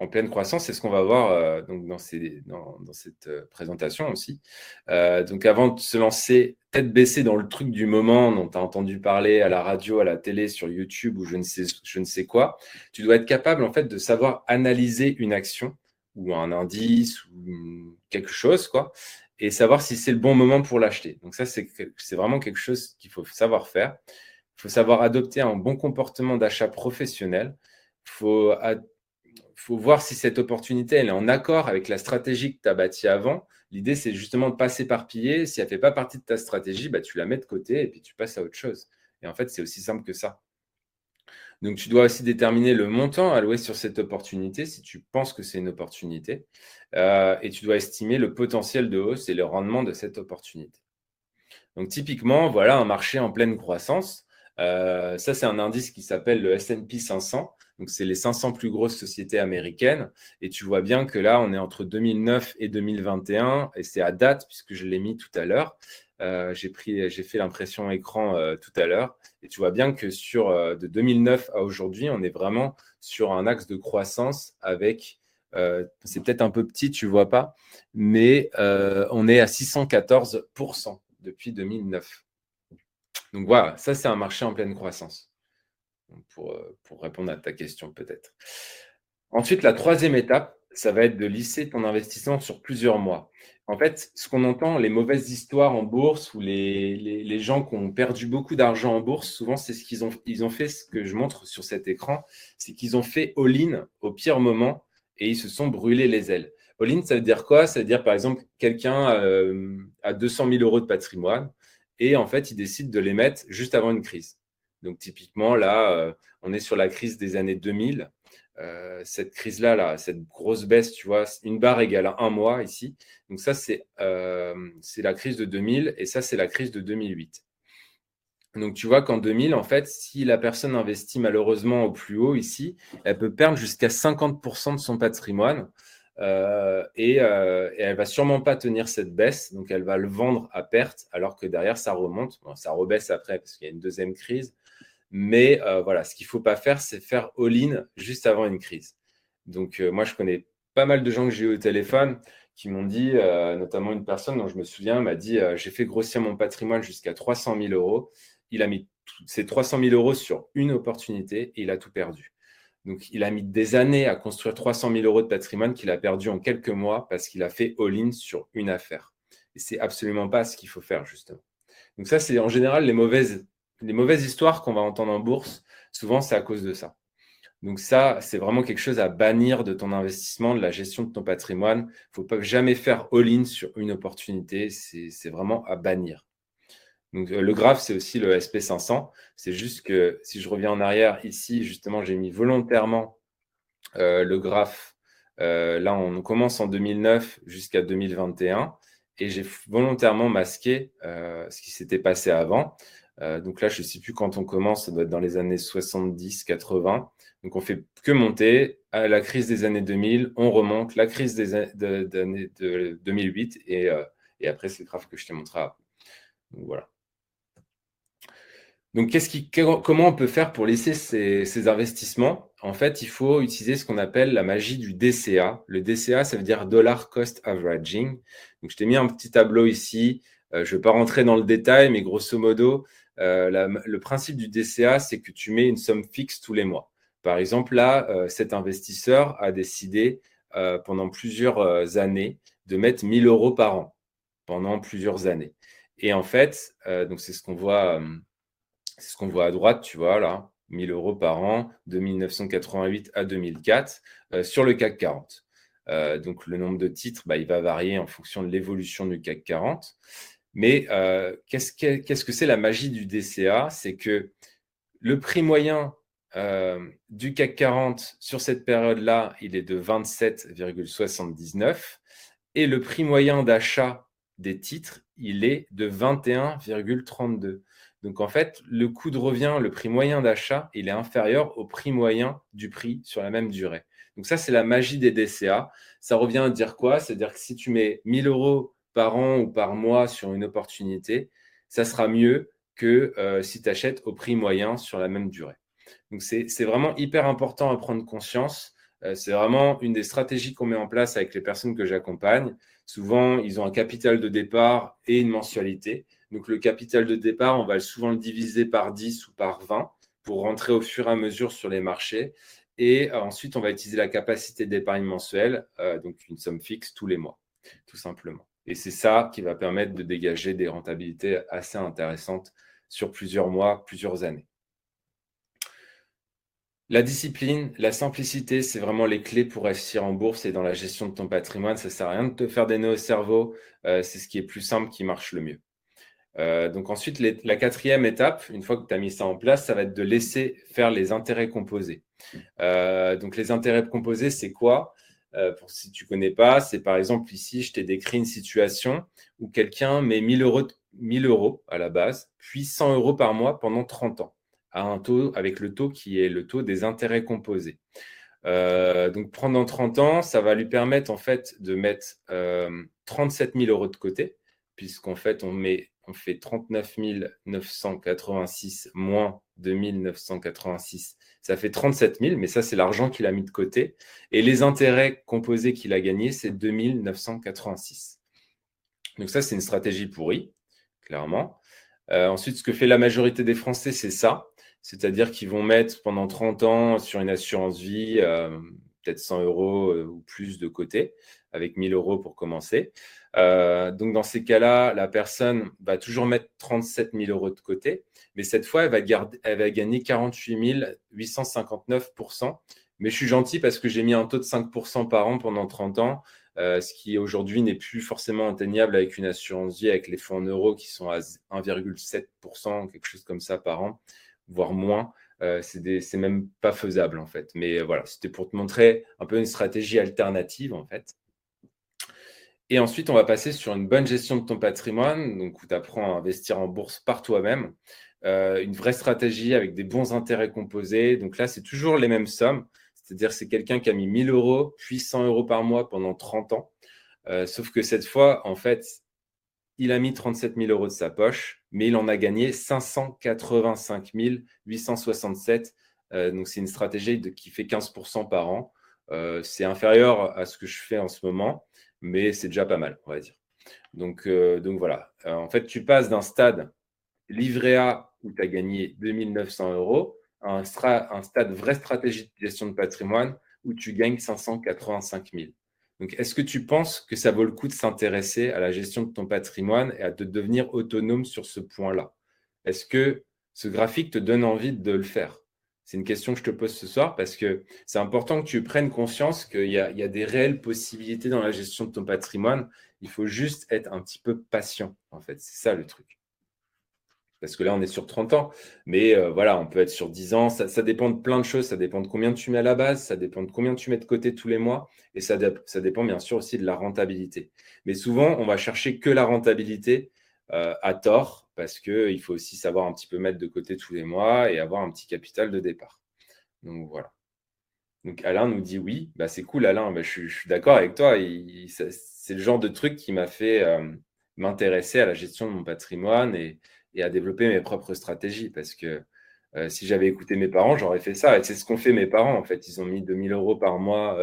en pleine croissance C'est ce qu'on va voir euh, donc dans, cette présentation aussi. donc, avant de se lancer tête baissée dans le truc du moment dont tu as entendu parler à la radio, à la télé, sur YouTube ou je ne sais, je ne sais quoi, tu dois être capable en fait de savoir analyser une action ou un indice ou quelque chose, quoi, et savoir si c'est le bon moment pour l'acheter. Donc ça, c'est vraiment quelque chose qu'il faut savoir faire. Il faut savoir adopter un bon comportement d'achat professionnel. Il faut, voir si cette opportunité elle est en accord avec la stratégie que tu as bâtie avant. L'idée, c'est justement de pas s'éparpiller. Si elle ne fait pas partie de ta stratégie, bah, tu la mets de côté et puis tu passes à autre chose. Et en fait, c'est aussi simple que ça. Donc, tu dois aussi déterminer le montant alloué sur cette opportunité si tu penses que c'est une opportunité. Euh, et tu dois estimer le potentiel de hausse et le rendement de cette opportunité. Donc, typiquement, voilà un marché en pleine croissance. Euh, ça, c'est un indice qui s'appelle le SP 500. Donc, c'est les 500 plus grosses sociétés américaines. Et tu vois bien que là, on est entre 2009 et 2021. Et c'est à date, puisque je l'ai mis tout à l'heure. Euh, j'ai fait l'impression écran tout à l'heure, et tu vois bien que sur euh, de 2009 à aujourd'hui, on est vraiment sur un axe de croissance avec, c'est peut-être un peu petit, tu vois pas, mais on est à 614% depuis 2009. Donc voilà, ça c'est un marché en pleine croissance. Pour, pour répondre à ta question peut-être. Ensuite, la troisième étape, ça va être de lisser ton investissement sur plusieurs mois. En fait, ce qu'on entend, les mauvaises histoires en bourse ou les, gens qui ont perdu beaucoup d'argent en bourse, souvent, c'est ce qu'ils ont, ils ont fait, ce que je montre sur cet écran, c'est qu'ils ont fait all-in au pire moment et ils se sont brûlés les ailes. All-in, ça veut dire quoi? Ça veut dire, par exemple, quelqu'un euh, a 200 000 euros de patrimoine et en fait, il décide de les mettre juste avant une crise. Donc, typiquement, là, euh, on est sur la crise des années 2000. Cette crise-là, là, cette grosse baisse, tu vois, une barre égale à un mois ici. Donc ça, c'est la crise de 2000 et ça, c'est la crise de 2008. Donc, tu vois qu'en 2000, en fait, si la personne investit malheureusement au plus haut ici, elle peut perdre jusqu'à 50% de son patrimoine. Euh, et, euh, et, elle va sûrement pas tenir cette baisse, donc elle va le vendre à perte, alors que derrière ça remonte, ça rebaisse après parce qu'il y a une deuxième crise. Mais euh, voilà, ce qu'il faut pas faire, c'est faire all-in juste avant une crise. Donc moi, je connais pas mal de gens que j'ai eu au téléphone qui m'ont dit, notamment une personne dont je me souviens, m'a dit j'ai fait grossir mon patrimoine jusqu'à 300 000 euros il a mis ses 300 000 euros sur une opportunité et il a tout perdu. Donc, il a mis des années à construire 300 000 euros de patrimoine qu'il a perdu en quelques mois parce qu'il a fait all-in sur une affaire. Et c'est absolument pas ce qu'il faut faire, justement. Donc, ça, c'est en général les mauvaises, les mauvaises histoires qu'on va entendre en bourse. Souvent, c'est à cause de ça. Donc, ça, c'est vraiment quelque chose à bannir de ton investissement, de la gestion de ton patrimoine. Il ne faut jamais faire all-in sur une opportunité. C'est vraiment à bannir. Donc, euh, le graphe, c'est aussi le SP500. C'est juste que si je reviens en arrière, ici, justement, j'ai mis volontairement euh, le graphe. Euh, là, on commence en 2009 jusqu'à 2021 et j'ai volontairement masqué ce qui s'était passé avant. Donc là, je ne sais plus quand on commence, ça doit être dans les années 70, 80. Donc on fait que monter à la crise des années 2000, on remonte la crise des années de, 2008 et, et après c'est le graphe que je t'ai montré. Donc voilà. Donc, qui, comment on peut faire pour laisser ces, investissements? En fait, il faut utiliser ce qu'on appelle la magie du DCA. Le DCA, ça veut dire Dollar Cost Averaging. Donc, je t'ai mis un petit tableau ici. Euh, je ne vais pas rentrer dans le détail, mais grosso modo, euh, le principe du DCA, c'est que tu mets une somme fixe tous les mois. Par exemple, là, euh, cet investisseur a décidé pendant plusieurs années de mettre 1000 euros par an pendant plusieurs années. Et en fait, donc c'est ce qu'on voit c'est ce qu'on voit à droite, tu vois, là, 1000 euros par an de 1988 à 2004 euh, sur le CAC 40. Euh, donc le nombre de titres, bah, il va varier en fonction de l'évolution du CAC 40. Mais euh, qu'est-ce que c'est la magie du DCA C'est que le prix moyen du CAC 40 sur cette période-là, il est de 27,79 et le prix moyen d'achat des titres, il est de 21,32. Donc en fait, le coût de revient, le prix moyen d'achat, il est inférieur au prix moyen du prix sur la même durée. Donc ça, c'est la magie des DCA. Ça revient à dire quoi? C'est-à-dire que si tu mets 1000 euros par an ou par mois sur une opportunité, ça sera mieux que euh, si tu achètes au prix moyen sur la même durée. Donc c'est vraiment hyper important à prendre conscience. Euh, c'est vraiment une des stratégies qu'on met en place avec les personnes que j'accompagne. Souvent, ils ont un capital de départ et une mensualité. Donc le capital de départ, on va souvent le diviser par 10 ou par 20 pour rentrer au fur et à mesure sur les marchés. Et euh, ensuite, on va utiliser la capacité d'épargne mensuelle, donc une somme fixe tous les mois, tout simplement. Et c'est ça qui va permettre de dégager des rentabilités assez intéressantes sur plusieurs mois, plusieurs années. La discipline, la simplicité, c'est vraiment les clés pour réussir en bourse et dans la gestion de ton patrimoine. Ça ne sert à rien de te faire des nœuds au cerveau. Euh, c'est ce qui est plus simple qui marche le mieux. Euh, donc ensuite, la quatrième étape, une fois que tu as mis ça en place, ça va être de laisser faire les intérêts composés. Euh, donc les intérêts composés, c'est quoi? Euh, pour, Si tu connais pas, c'est par exemple ici, je t'ai décrit une situation où quelqu'un met 1000 euros, 1000 euros à la base, puis 100 euros par mois pendant 30 ans, avec le taux qui est le taux des intérêts composés. donc pendant 30 ans, ça va lui permettre en fait de mettre 37 000 euros de côté, puisqu'en fait on met on fait 39 986 moins 2986, ça fait 37 000, mais ça, c'est l'argent qu'il a mis de côté. Et les intérêts composés qu'il a gagnés, c'est 2986. Donc ça, c'est une stratégie pourrie, clairement. Euh, ensuite, ce que fait la majorité des Français, c'est ça. C'est-à-dire qu'ils vont mettre pendant 30 ans sur une assurance vie, euh, peut-être 100 euros euh, ou plus de côté, avec 1000 euros pour commencer. Euh, donc, dans ces cas-là, la personne va toujours mettre 37 000 euros de côté, mais cette fois, elle va, gagner 48 859% Mais je suis gentil parce que j'ai mis un taux de 5% par an pendant 30 ans, euh, ce qui aujourd'hui n'est plus forcément atteignable avec une assurance vie avec les fonds en euros qui sont à 1,7% quelque chose comme ça par an. voire moins. Euh, c'est même pas faisable en fait. Mais voilà, c'était pour te montrer un peu une stratégie alternative en fait. Et ensuite, on va passer sur une bonne gestion de ton patrimoine, donc où tu apprends à investir en bourse par toi-même. Euh, une vraie stratégie avec des bons intérêts composés. Donc là, c'est toujours les mêmes sommes. C'est-à-dire c'est quelqu'un qui a mis 1000 euros, puis 100 euros par mois pendant 30 ans. Euh, sauf que cette fois, en fait, il a mis 37 000 euros de sa poche, mais il en a gagné 585 867. Euh, donc c'est une stratégie qui fait 15% par an. c'est inférieur à ce que je fais en ce moment mais c'est déjà pas mal, on va dire. Donc, euh, donc voilà. Euh, en fait, tu passes d'un stade livret A où tu as gagné 2900 euros à un, un, stade vraie stratégie de gestion de patrimoine où tu gagnes 585 000. Donc, est-ce que tu penses que ça vaut le coup de s'intéresser à la gestion de ton patrimoine et à de devenir autonome sur ce point-là? Est-ce que ce graphique te donne envie de le faire? C'est une question que je te pose ce soir parce que c'est important que tu prennes conscience qu'il y, a des réelles possibilités dans la gestion de ton patrimoine. Il faut juste être un petit peu patient, en fait. C'est ça le truc. Parce que là, on est sur 30 ans. Mais euh, voilà, on peut être sur 10 ans. Ça, dépend de plein de choses. Ça dépend de combien tu mets à la base. Ça dépend de combien tu mets de côté tous les mois. Et ça, dépend bien sûr aussi de la rentabilité. Mais souvent, on va chercher que la rentabilité euh, à tort parce qu'il faut aussi savoir un petit peu mettre de côté tous les mois et avoir un petit capital de départ. Donc voilà. Donc Alain nous dit oui, bah, c'est cool Alain, bah, je, suis d'accord avec toi. C'est le genre de truc qui m'a fait euh, m'intéresser à la gestion de mon patrimoine et, à développer mes propres stratégies parce que euh, si j'avais écouté mes parents, j'aurais fait ça. Et c'est ce qu'ont fait mes parents en fait. Ils ont mis 2000 euros par mois,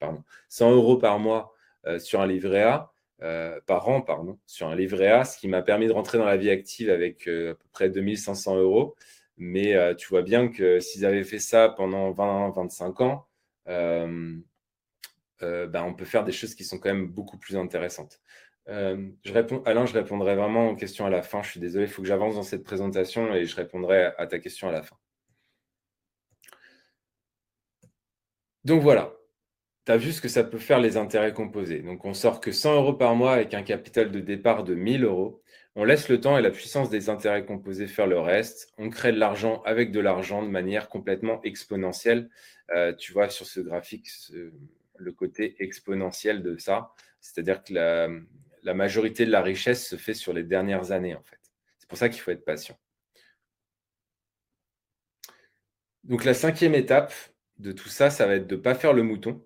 pardon, 100 euros par mois sur un livret A. Euh, par an pardon, sur un livret A, ce qui m'a permis de rentrer dans la vie active avec euh, à peu près 2500 euros. Mais euh, tu vois bien que s'ils avaient fait ça pendant 20-25 ans, ben, on peut faire des choses qui sont quand même beaucoup plus intéressantes. Alain, je répondrai vraiment aux questions à la fin. Je suis désolé, il faut que j'avance dans cette présentation et je répondrai à ta question à la fin. Donc voilà, tu as vu ce que ça peut faire les intérêts composés. Donc, on sort que 100 euros par mois avec un capital de départ de 1000 euros. On laisse le temps et la puissance des intérêts composés faire le reste. On crée de l'argent avec de l'argent de manière complètement exponentielle. Euh, tu vois sur ce graphique le côté exponentiel de ça. C'est-à-dire que la, la majorité de la richesse se fait sur les dernières années, en fait. C'est pour ça qu'il faut être patient. Donc, la cinquième étape de tout ça, ça va être de ne pas faire le mouton.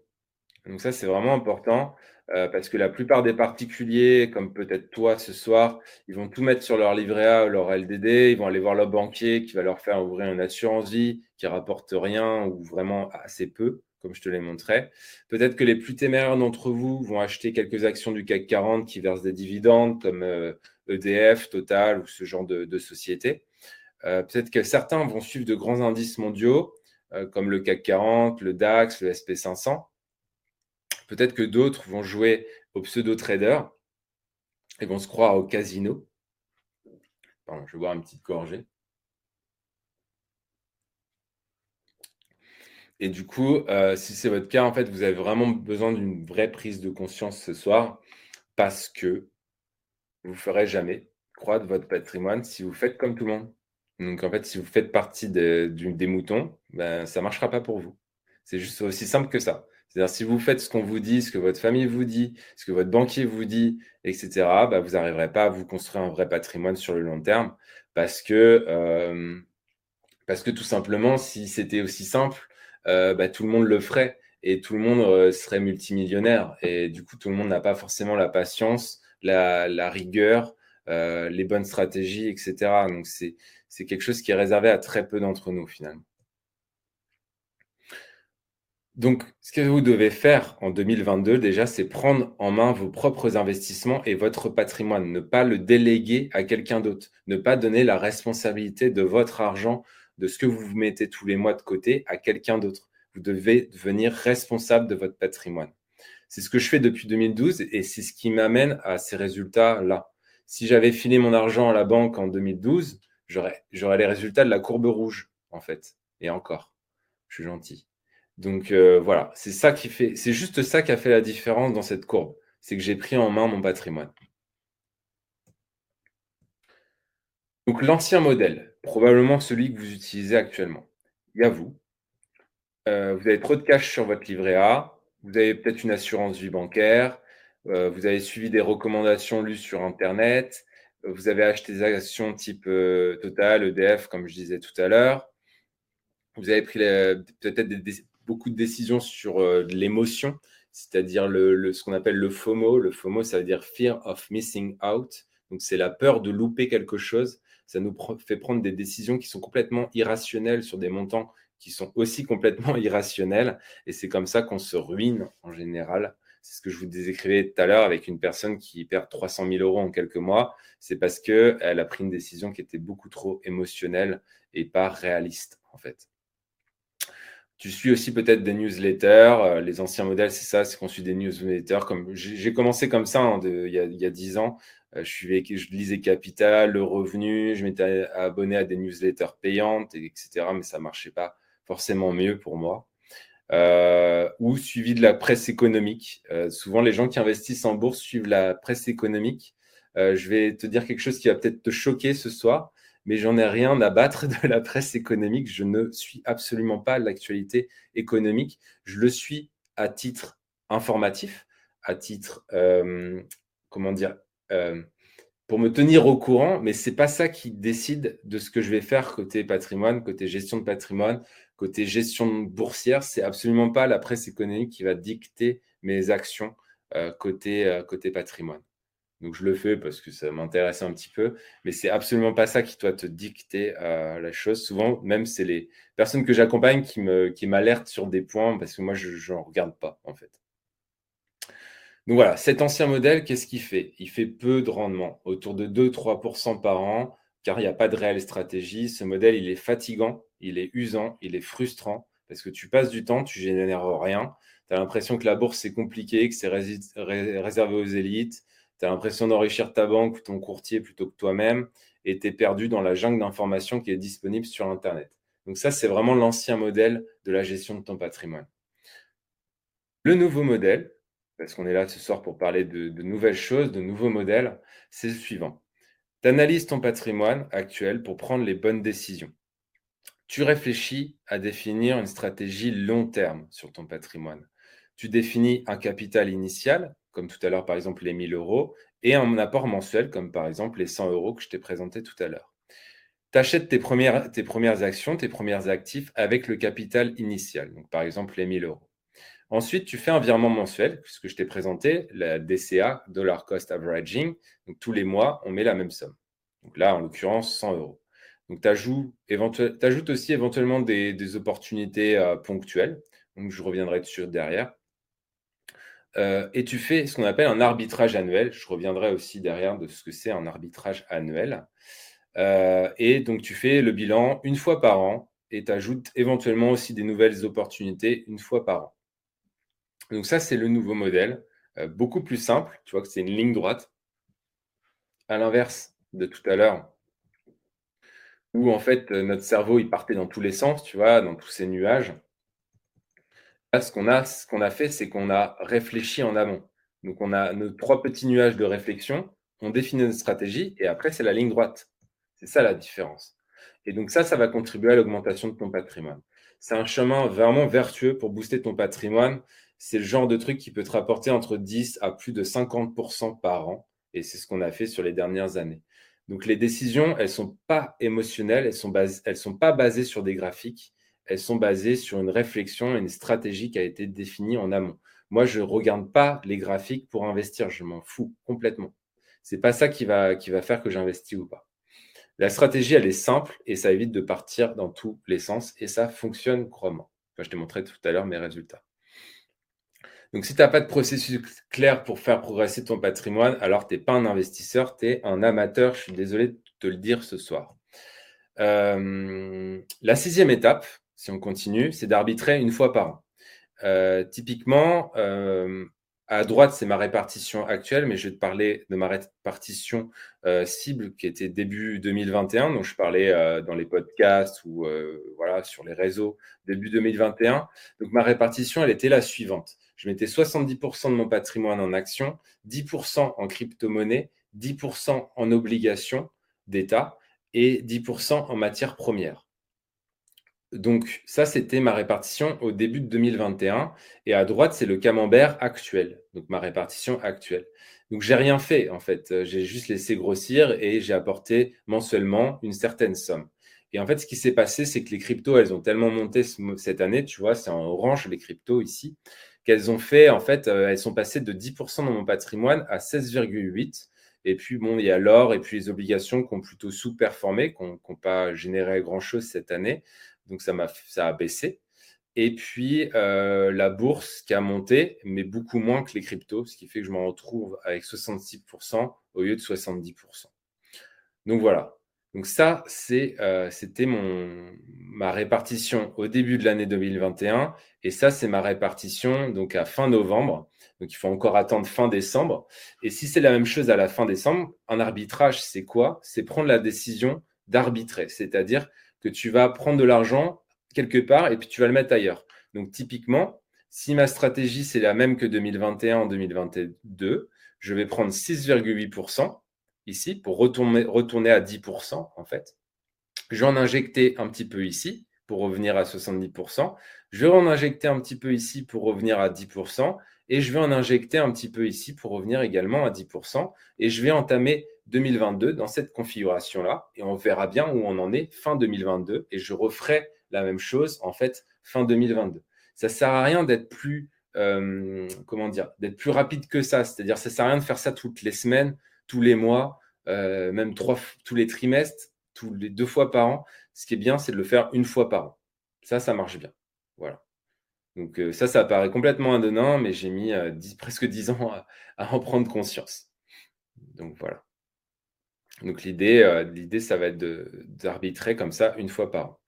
Donc ça, c'est vraiment important euh, parce que la plupart des particuliers, comme peut-être toi ce soir, ils vont tout mettre sur leur livret A ou leur LDD, ils vont aller voir leur banquier qui va leur faire ouvrir une assurance vie qui rapporte rien ou vraiment assez peu, comme je te l'ai montré. Peut-être que les plus téméraires d'entre vous vont acheter quelques actions du CAC 40 qui versent des dividendes comme EDF, euh, e Total ou ce genre de, sociétés. Euh, peut-être que certains vont suivre de grands indices mondiaux comme le CAC 40, le DAX, le SP500 Peut-être que d'autres vont jouer au pseudo-trader et vont se croire au casino. Je vais boire une petite gorgée. Et du coup, euh, si c'est votre cas, en fait, vous avez vraiment besoin d'une vraie prise de conscience ce soir parce que vous ne ferez jamais croître votre patrimoine si vous faites comme tout le monde. Donc, en fait, si vous faites partie des moutons, ben, ça ne marchera pas pour vous. C'est juste aussi simple que ça. C'est-à-dire, si vous faites ce qu'on vous dit, ce que votre famille vous dit, ce que votre banquier vous dit, etc., bah, vous n'arriverez pas à vous construire un vrai patrimoine sur le long terme parce que, euh, parce que tout simplement, si c'était aussi simple, euh, bah, tout le monde le ferait et tout le monde euh, serait multimillionnaire. Et du coup, tout le monde n'a pas forcément la patience, la, la rigueur, les bonnes stratégies, etc. Donc, c'est quelque chose qui est réservé à très peu d'entre nous, finalement. Donc, ce que vous devez faire en 2022, déjà, c'est prendre en main vos propres investissements et votre patrimoine. Ne pas le déléguer à quelqu'un d'autre. Ne pas donner la responsabilité de votre argent, de ce que vous mettez tous les mois de côté, à quelqu'un d'autre. Vous devez devenir responsable de votre patrimoine. C'est ce que je fais depuis 2012 et c'est ce qui m'amène à ces résultats-là. Si j'avais filé mon argent à la banque en 2012, j'aurais les résultats de la courbe rouge, en fait. Et encore, je suis gentil. Donc euh, voilà, c'est ça c'est juste ça qui a fait la différence dans cette courbe. C'est que j'ai pris en main mon patrimoine. Donc l'ancien modèle, probablement celui que vous utilisez actuellement. Il y a vous. Euh, vous avez trop de cash sur votre livret A. Vous avez peut-être une assurance vie bancaire. Euh, vous avez suivi des recommandations lues sur Internet. Vous avez acheté des actions type Total, EDF, comme je disais tout à l'heure. Vous avez pris peut-être beaucoup de décisions sur l'émotion, c'est-à-dire le, ce qu'on appelle le FOMO. Le FOMO, ça veut dire Fear of Missing Out. Donc, c'est la peur de louper quelque chose. Ça nous fait prendre des décisions qui sont complètement irrationnelles sur des montants qui sont aussi complètement irrationnels. Et c'est comme ça qu'on se ruine en général. C'est ce que je vous décrivais tout à l'heure avec une personne qui perd 300 000 euros en quelques mois. C'est parce qu'elle a pris une décision qui était beaucoup trop émotionnelle et pas réaliste, en fait. Tu suis aussi peut-être des newsletters. Euh, les anciens modèles, c'est ça, c'est qu'on suit des newsletters. Comme j'ai commencé comme ça hein, il, y a, il, 10 ans. Euh, je, suivais, je lisais Capital, le revenu, je m'étais abonné à des newsletters payantes, etc. Mais ça ne marchait pas forcément mieux pour moi. Euh, ou suivi de la presse économique. souvent, les gens qui investissent en bourse suivent la presse économique. je vais te dire quelque chose qui va peut-être te choquer ce soir mais j'en ai rien à battre de la presse économique. Je ne suis absolument pas l'actualité économique. Je le suis à titre informatif, à titre, euh, comment dire, euh, pour me tenir au courant, mais c'est pas ça qui décide de ce que je vais faire côté patrimoine, côté gestion de patrimoine, côté gestion boursière. C'est absolument pas la presse économique qui va dicter mes actions euh, côté, côté patrimoine. Donc je le fais parce que ça m'intéresse un petit peu, mais c'est absolument pas ça qui doit te dicter euh, la chose. Souvent, même c'est les personnes que j'accompagne qui m'alertent sur des points parce que moi je n'en regarde pas en fait. Donc voilà, cet ancien modèle, qu'est-ce qu'il fait? Il fait peu de rendement, autour de 2-3% par an, car il n'y a pas de réelle stratégie. Ce modèle, il est fatigant, il est usant, il est frustrant, parce que tu passes du temps, tu génères rien. Tu as l'impression que la bourse, c'est compliqué, que c'est réservé aux élites, tu as l'impression d'enrichir ta banque ou ton courtier plutôt que toi-même, et tu es perdu dans la jungle d'informations qui est disponible sur Internet. Donc ça, c'est vraiment l'ancien modèle de la gestion de ton patrimoine. Le nouveau modèle, parce qu'on est là ce soir pour parler de, nouvelles choses, de nouveaux modèles, c'est le suivant. Tu analyses ton patrimoine actuel pour prendre les bonnes décisions. Tu réfléchis à définir une stratégie long terme sur ton patrimoine. Tu définis un capital initial comme tout à l'heure, par exemple, les 1000 euros, et un apport mensuel, comme par exemple les 100 euros que je t'ai présenté tout à l'heure. Tu achètes tes premières, actions, tes premiers actifs avec le capital initial, par exemple les 1000 euros. Ensuite, tu fais un virement mensuel, puisque je t'ai présenté la DCA, Dollar Cost Averaging. Donc tous les mois, on met la même somme. Donc là, en l'occurrence, 100 euros. Donc tu ajoutes, aussi éventuellement des, opportunités euh, ponctuelles. Je reviendrai dessus derrière. Euh, et tu fais ce qu'on appelle un arbitrage annuel. Je reviendrai aussi derrière de ce que c'est un arbitrage annuel. Euh, et donc, tu fais le bilan une fois par an et tu éventuellement aussi des nouvelles opportunités une fois par an. Donc, ça, c'est le nouveau modèle, euh, beaucoup plus simple. Tu vois que c'est une ligne droite. À l'inverse de tout à l'heure, où en fait, notre cerveau, il partait dans tous les sens, tu vois, dans tous ces nuages ce qu'on a, ce qu'on a fait, c'est qu'on a réfléchi en amont. Donc, on a nos trois petits nuages de réflexion, on définit notre stratégie et après, c'est la ligne droite. C'est ça la différence. Et donc, ça, ça va contribuer à l'augmentation de ton patrimoine. C'est un chemin vraiment vertueux pour booster ton patrimoine. C'est le genre de truc qui peut te rapporter entre 10 à plus de 50% par an. Et c'est ce qu'on a fait sur les dernières années. Donc, les décisions, elles ne sont pas émotionnelles, elles ne sont pas basées sur des graphiques elles sont basées sur une réflexion et une stratégie qui a été définie en amont. Moi, je ne regarde pas les graphiques pour investir, je m'en fous complètement. Ce n'est pas ça qui va, qui va faire que j'investis ou pas. La stratégie, elle est simple et ça évite de partir dans tous les sens et ça fonctionne, crois-moi. je t'ai montré tout à l'heure mes résultats. Donc, si tu n'as pas de processus clair pour faire progresser ton patrimoine, alors tu n'es pas un investisseur, tu es un amateur. Je suis désolé de te le dire ce soir. Euh, la sixième étape, si on continue, c'est d'arbitrer une fois par an. Euh, typiquement, euh, à droite, c'est ma répartition actuelle, mais je vais te parler de ma répartition euh, cible qui était début 2021. Donc, je parlais dans les podcasts ou voilà, sur les réseaux début 2021. Donc, ma répartition, elle était la suivante. Je mettais 70% de mon patrimoine en actions, 10% en crypto-monnaie, 10% en obligations d'État et 10% en matières premières. Donc ça, c'était ma répartition au début de 2021. Et à droite, c'est le camembert actuel, donc ma répartition actuelle. Donc j'ai rien fait en fait, j'ai juste laissé grossir et j'ai apporté mensuellement une certaine somme. Et en fait, ce qui s'est passé, c'est que les cryptos, elles ont tellement monté cette année, tu vois, c'est en orange les cryptos ici, qu'elles ont fait, en fait, euh, elles sont passées de 10% dans mon patrimoine à 16,8%. Et puis, bon, il y a l'or et puis les obligations qui ont plutôt sous-performé, qui n'ont pas généré grand-chose cette année. Donc, ça, a, ça a baissé. Et puis, euh, la bourse qui a monté, mais beaucoup moins que les cryptos, ce qui fait que je me retrouve avec 66% au lieu de 70%. Donc, voilà. Donc ça, euh, c'était ma répartition au début de l'année 2021 et ça, c'est ma répartition donc à fin novembre. Donc il faut encore attendre fin décembre. Et si c'est la même chose à la fin décembre, un arbitrage, c'est quoi? C'est prendre la décision d'arbitrer, c'est-à-dire que tu vas prendre de l'argent quelque part et puis tu vas le mettre ailleurs. Donc typiquement, si ma stratégie c'est la même que 2021 en 2022, je vais prendre 6,8% ici pour retourner, retourner à 10% en fait. Je vais en injecter un petit peu ici pour revenir à 70%. Je vais en injecter un petit peu ici pour revenir à 10%. Et je vais en injecter un petit peu ici pour revenir également à 10%. Et je vais entamer 2022 dans cette configuration-là. Et on verra bien où on en est fin 2022. Et je referai la même chose en fait fin 2022. Ça sert à rien d'être plus, euh, comment dire, d'être plus rapide que ça. C'est-à-dire, ça sert à rien de faire ça toutes les semaines, tous les mois, euh, même trois, tous les trimestres, tous les deux fois par an. Ce qui est bien, c'est de le faire une fois par an. Ça, ça marche bien. Voilà. Donc euh, ça, ça paraît complètement indonnant, mais j'ai mis presque dix ans à, en prendre conscience. Donc voilà. Donc l'idée, l'idée, ça va être d'arbitrer comme ça une fois par an.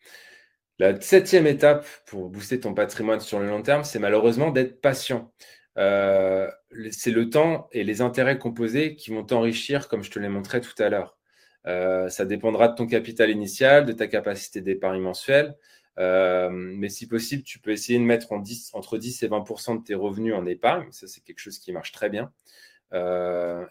La septième étape pour booster ton patrimoine sur le long terme, c'est malheureusement d'être patient. Euh, c'est le temps et les intérêts composés qui vont t'enrichir, comme je te l'ai montré tout à l'heure. Euh, ça dépendra de ton capital initial, de ta capacité d'épargne mensuelle. Euh, mais si possible, tu peux essayer de mettre entre 10 et 20% de tes revenus en épargne. Ça, c'est quelque chose qui marche très bien.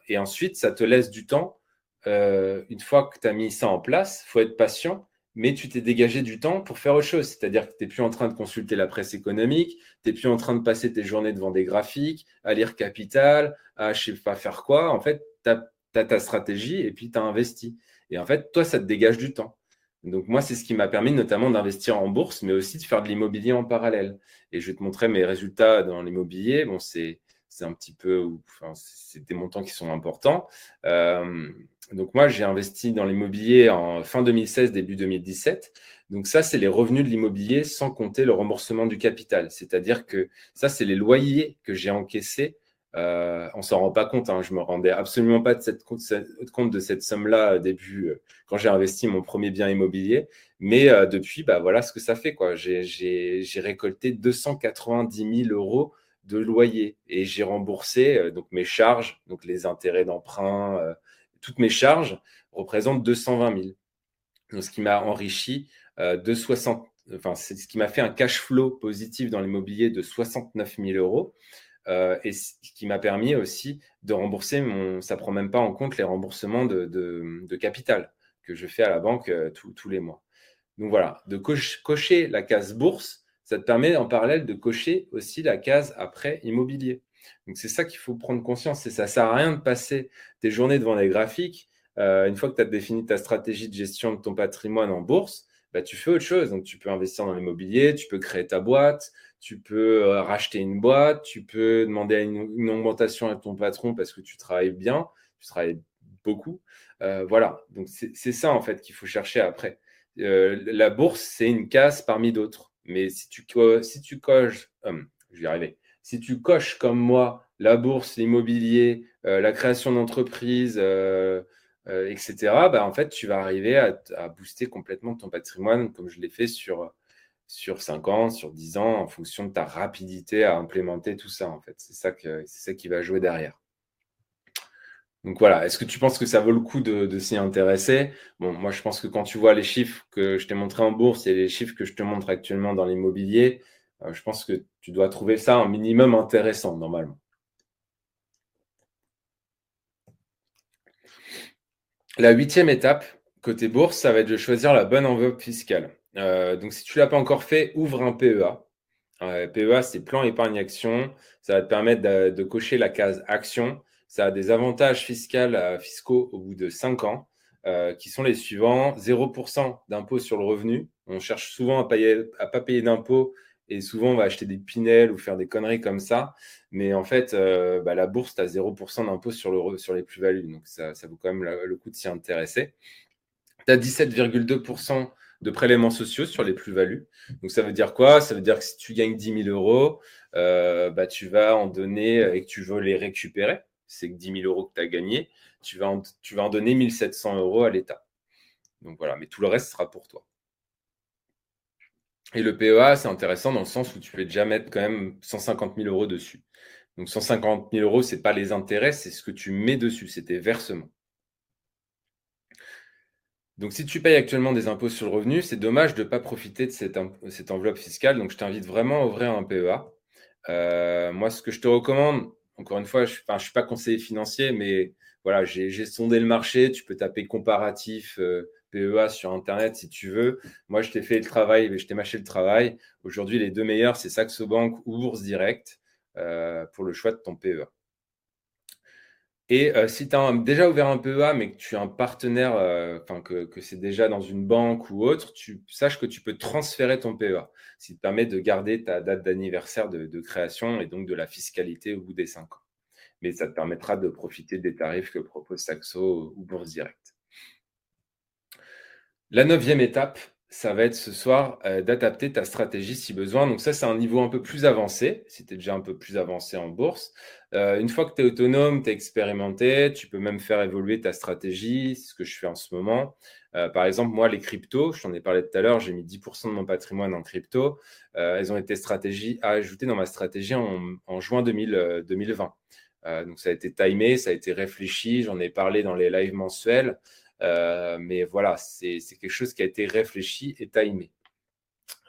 et ensuite, ça te laisse du temps. Une fois que tu as mis ça en place, faut être patient mais tu t'es dégagé du temps pour faire autre chose. C'est-à-dire que tu n'es plus en train de consulter la presse économique, tu n'es plus en train de passer tes journées devant des graphiques, à lire Capital, à je sais pas faire quoi. En fait, tu as, ta stratégie et puis tu as investi. Et en fait, toi, ça te dégage du temps. Donc moi, c'est ce qui m'a permis notamment d'investir en bourse, mais aussi de faire de l'immobilier en parallèle. Et je vais te montrer mes résultats dans l'immobilier. Bon, c'est un petit peu, c'est des montants qui sont importants. Euh, donc moi, j'ai investi dans l'immobilier en fin 2016, début 2017. Donc ça, c'est les revenus de l'immobilier sans compter le remboursement du capital. C'est-à-dire que ça, c'est les loyers que j'ai encaissés. Euh, on s'en rend pas compte. Hein. Je me rendais absolument pas de cette, compte de cette somme-là début euh, quand j'ai investi mon premier bien immobilier. Mais euh, depuis, bah voilà ce que ça fait. J'ai récolté 290 000 euros de loyer et j'ai remboursé euh, donc mes charges, donc les intérêts d'emprunt toutes mes charges représentent 220 000. Donc, ce qui m'a enrichi euh, de 60, enfin, c'est ce qui m'a fait un cash flow positif dans l'immobilier de 69 000 euros. Euh, et ce qui m'a permis aussi de rembourser mon. Ça prend même pas en compte les remboursements de, capital que je fais à la banque euh, tous les mois. Donc voilà, de cocher la case bourse, ça te permet en parallèle de cocher aussi la case après immobilier. Donc c'est ça qu'il faut prendre conscience. Et ça ne sert à rien de passer tes journées devant les graphiques. Euh, une fois que tu as défini ta stratégie de gestion de ton patrimoine en bourse, bah, tu fais autre chose. Donc tu peux investir dans l'immobilier, tu peux créer ta boîte, tu peux euh, racheter une boîte, tu peux demander une, augmentation à ton patron parce que tu travailles bien, tu travailles beaucoup. Euh, voilà, donc c'est ça en fait qu'il faut chercher après. la bourse, c'est une case parmi d'autres. Mais si tu, coches, comme moi la bourse, l'immobilier, euh, la création d'entreprise, euh, euh, etc., bah, en fait, tu vas arriver à, booster complètement ton patrimoine comme je l'ai fait sur, sur 5 ans, sur 10 ans, en fonction de ta rapidité à implémenter tout ça. En fait, c'est ça qui va jouer derrière. Donc voilà, est-ce que tu penses que ça vaut le coup de, s'y intéresser? Bon, moi je pense que quand tu vois les chiffres que je t'ai montrés en bourse et les chiffres que je te montre actuellement dans l'immobilier, euh, je pense que tu dois trouver ça un minimum intéressant normalement. La huitième étape Côté bourse, ça va être de choisir la bonne enveloppe fiscale. Euh, donc, si tu ne l'as pas encore fait, ouvre un PEA. Euh, PEA, c'est plan épargne action. Ça va te permettre de, cocher la case action. Ça a des avantages fiscaux, fiscaux au bout de 5 ans, qui sont les suivants 0% d'impôt sur le revenu. On cherche souvent à ne pas payer d'impôt et souvent on va acheter des pinels ou faire des conneries comme ça. Mais en fait, euh, bah, la bourse, tu as 0% d'impôt sur, le, sur les plus-values. Donc ça, vaut quand même le coup de s'y intéresser. Tu as 17,2% de prélèvements sociaux sur les plus-values. Donc ça veut dire quoi? Ça veut dire que si tu gagnes 10 000 euros, euh, bah, tu vas en donner et que tu veux les récupérer. C'est que 10 000 euros que tu as gagné. Tu vas, en, donner 1700 euros à l'État. Donc voilà, mais tout le reste sera pour toi. Et le PEA, c'est intéressant dans le sens où tu peux déjà mettre quand même 150 000 euros dessus. Donc 150 000 euros, ce n'est pas les intérêts, c'est ce que tu mets dessus, c'est tes versements. Donc si tu payes actuellement des impôts sur le revenu, c'est dommage de ne pas profiter de cette, enveloppe fiscale. Donc je t'invite vraiment à ouvrir un PEA. Euh, moi, ce que je te recommande, encore une fois, je ne suis, pas conseiller financier, mais voilà, j'ai sondé le marché, tu peux taper comparatif. Euh, PEA sur Internet si tu veux. Moi, je t'ai fait le travail, je t'ai mâché le travail. Aujourd'hui, les deux meilleurs, c'est Saxo Bank ou Bourse Direct euh, pour le choix de ton PEA. Et euh, si tu as déjà ouvert un PEA, mais que tu es un partenaire, euh, que, c'est déjà dans une banque ou autre, tu saches que tu peux transférer ton PEA, qui te permet de garder ta date d'anniversaire de, de, création et donc de la fiscalité au bout des cinq ans. Mais ça te permettra de profiter des tarifs que propose Saxo ou Bourse Direct. La neuvième étape, ça va être ce soir euh, d'adapter ta stratégie si besoin. Donc ça, c'est un niveau un peu plus avancé, si tu es déjà un peu plus avancé en bourse. Euh, une fois que tu es autonome, tu es expérimenté, tu peux même faire évoluer ta stratégie, ce que je fais en ce moment. Euh, par exemple, moi, les cryptos, je t'en ai parlé tout à l'heure, j'ai mis 10% de mon patrimoine en crypto. elles ont été stratégies à ajouter dans ma stratégie en, juin 2020. donc ça a été timé, ça a été réfléchi, j'en ai parlé dans les lives mensuels. Euh, mais voilà, c'est quelque chose qui a été réfléchi et timé.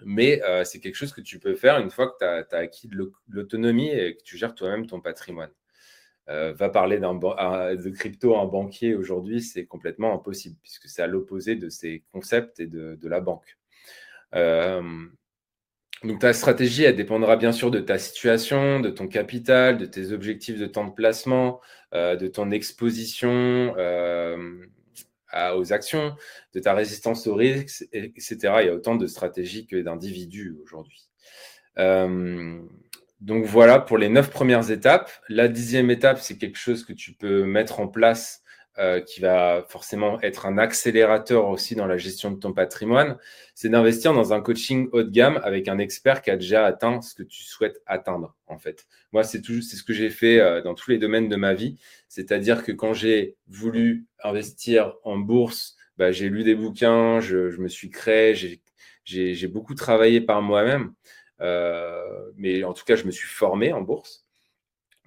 Mais euh, c'est quelque chose que tu peux faire une fois que tu as, acquis de l'autonomie et que tu gères toi-même ton patrimoine. Euh, va parler de crypto à un banquier aujourd'hui, c'est complètement impossible puisque c'est à l'opposé de ces concepts et de, la banque. donc ta stratégie, elle dépendra bien sûr de ta situation, de ton capital, de tes objectifs de temps de placement, de ton exposition aux actions, de ta résistance au risque, etc. Il y a autant de stratégies que d'individus aujourd'hui. Euh, donc voilà pour les neuf premières étapes. La dixième étape, c'est quelque chose que tu peux mettre en place euh, qui va forcément être un accélérateur aussi dans la gestion de ton patrimoine, c'est d'investir dans un coaching haut de gamme avec un expert qui a déjà atteint ce que tu souhaites atteindre, en fait. Moi, c'est c'est ce que j'ai fait euh, dans tous les domaines de ma vie. C'est-à-dire que quand j'ai voulu investir en bourse, bah, j'ai lu des bouquins, je, je me suis créé, j'ai beaucoup travaillé par moi-même. Euh, mais en tout cas, je me suis formé en bourse.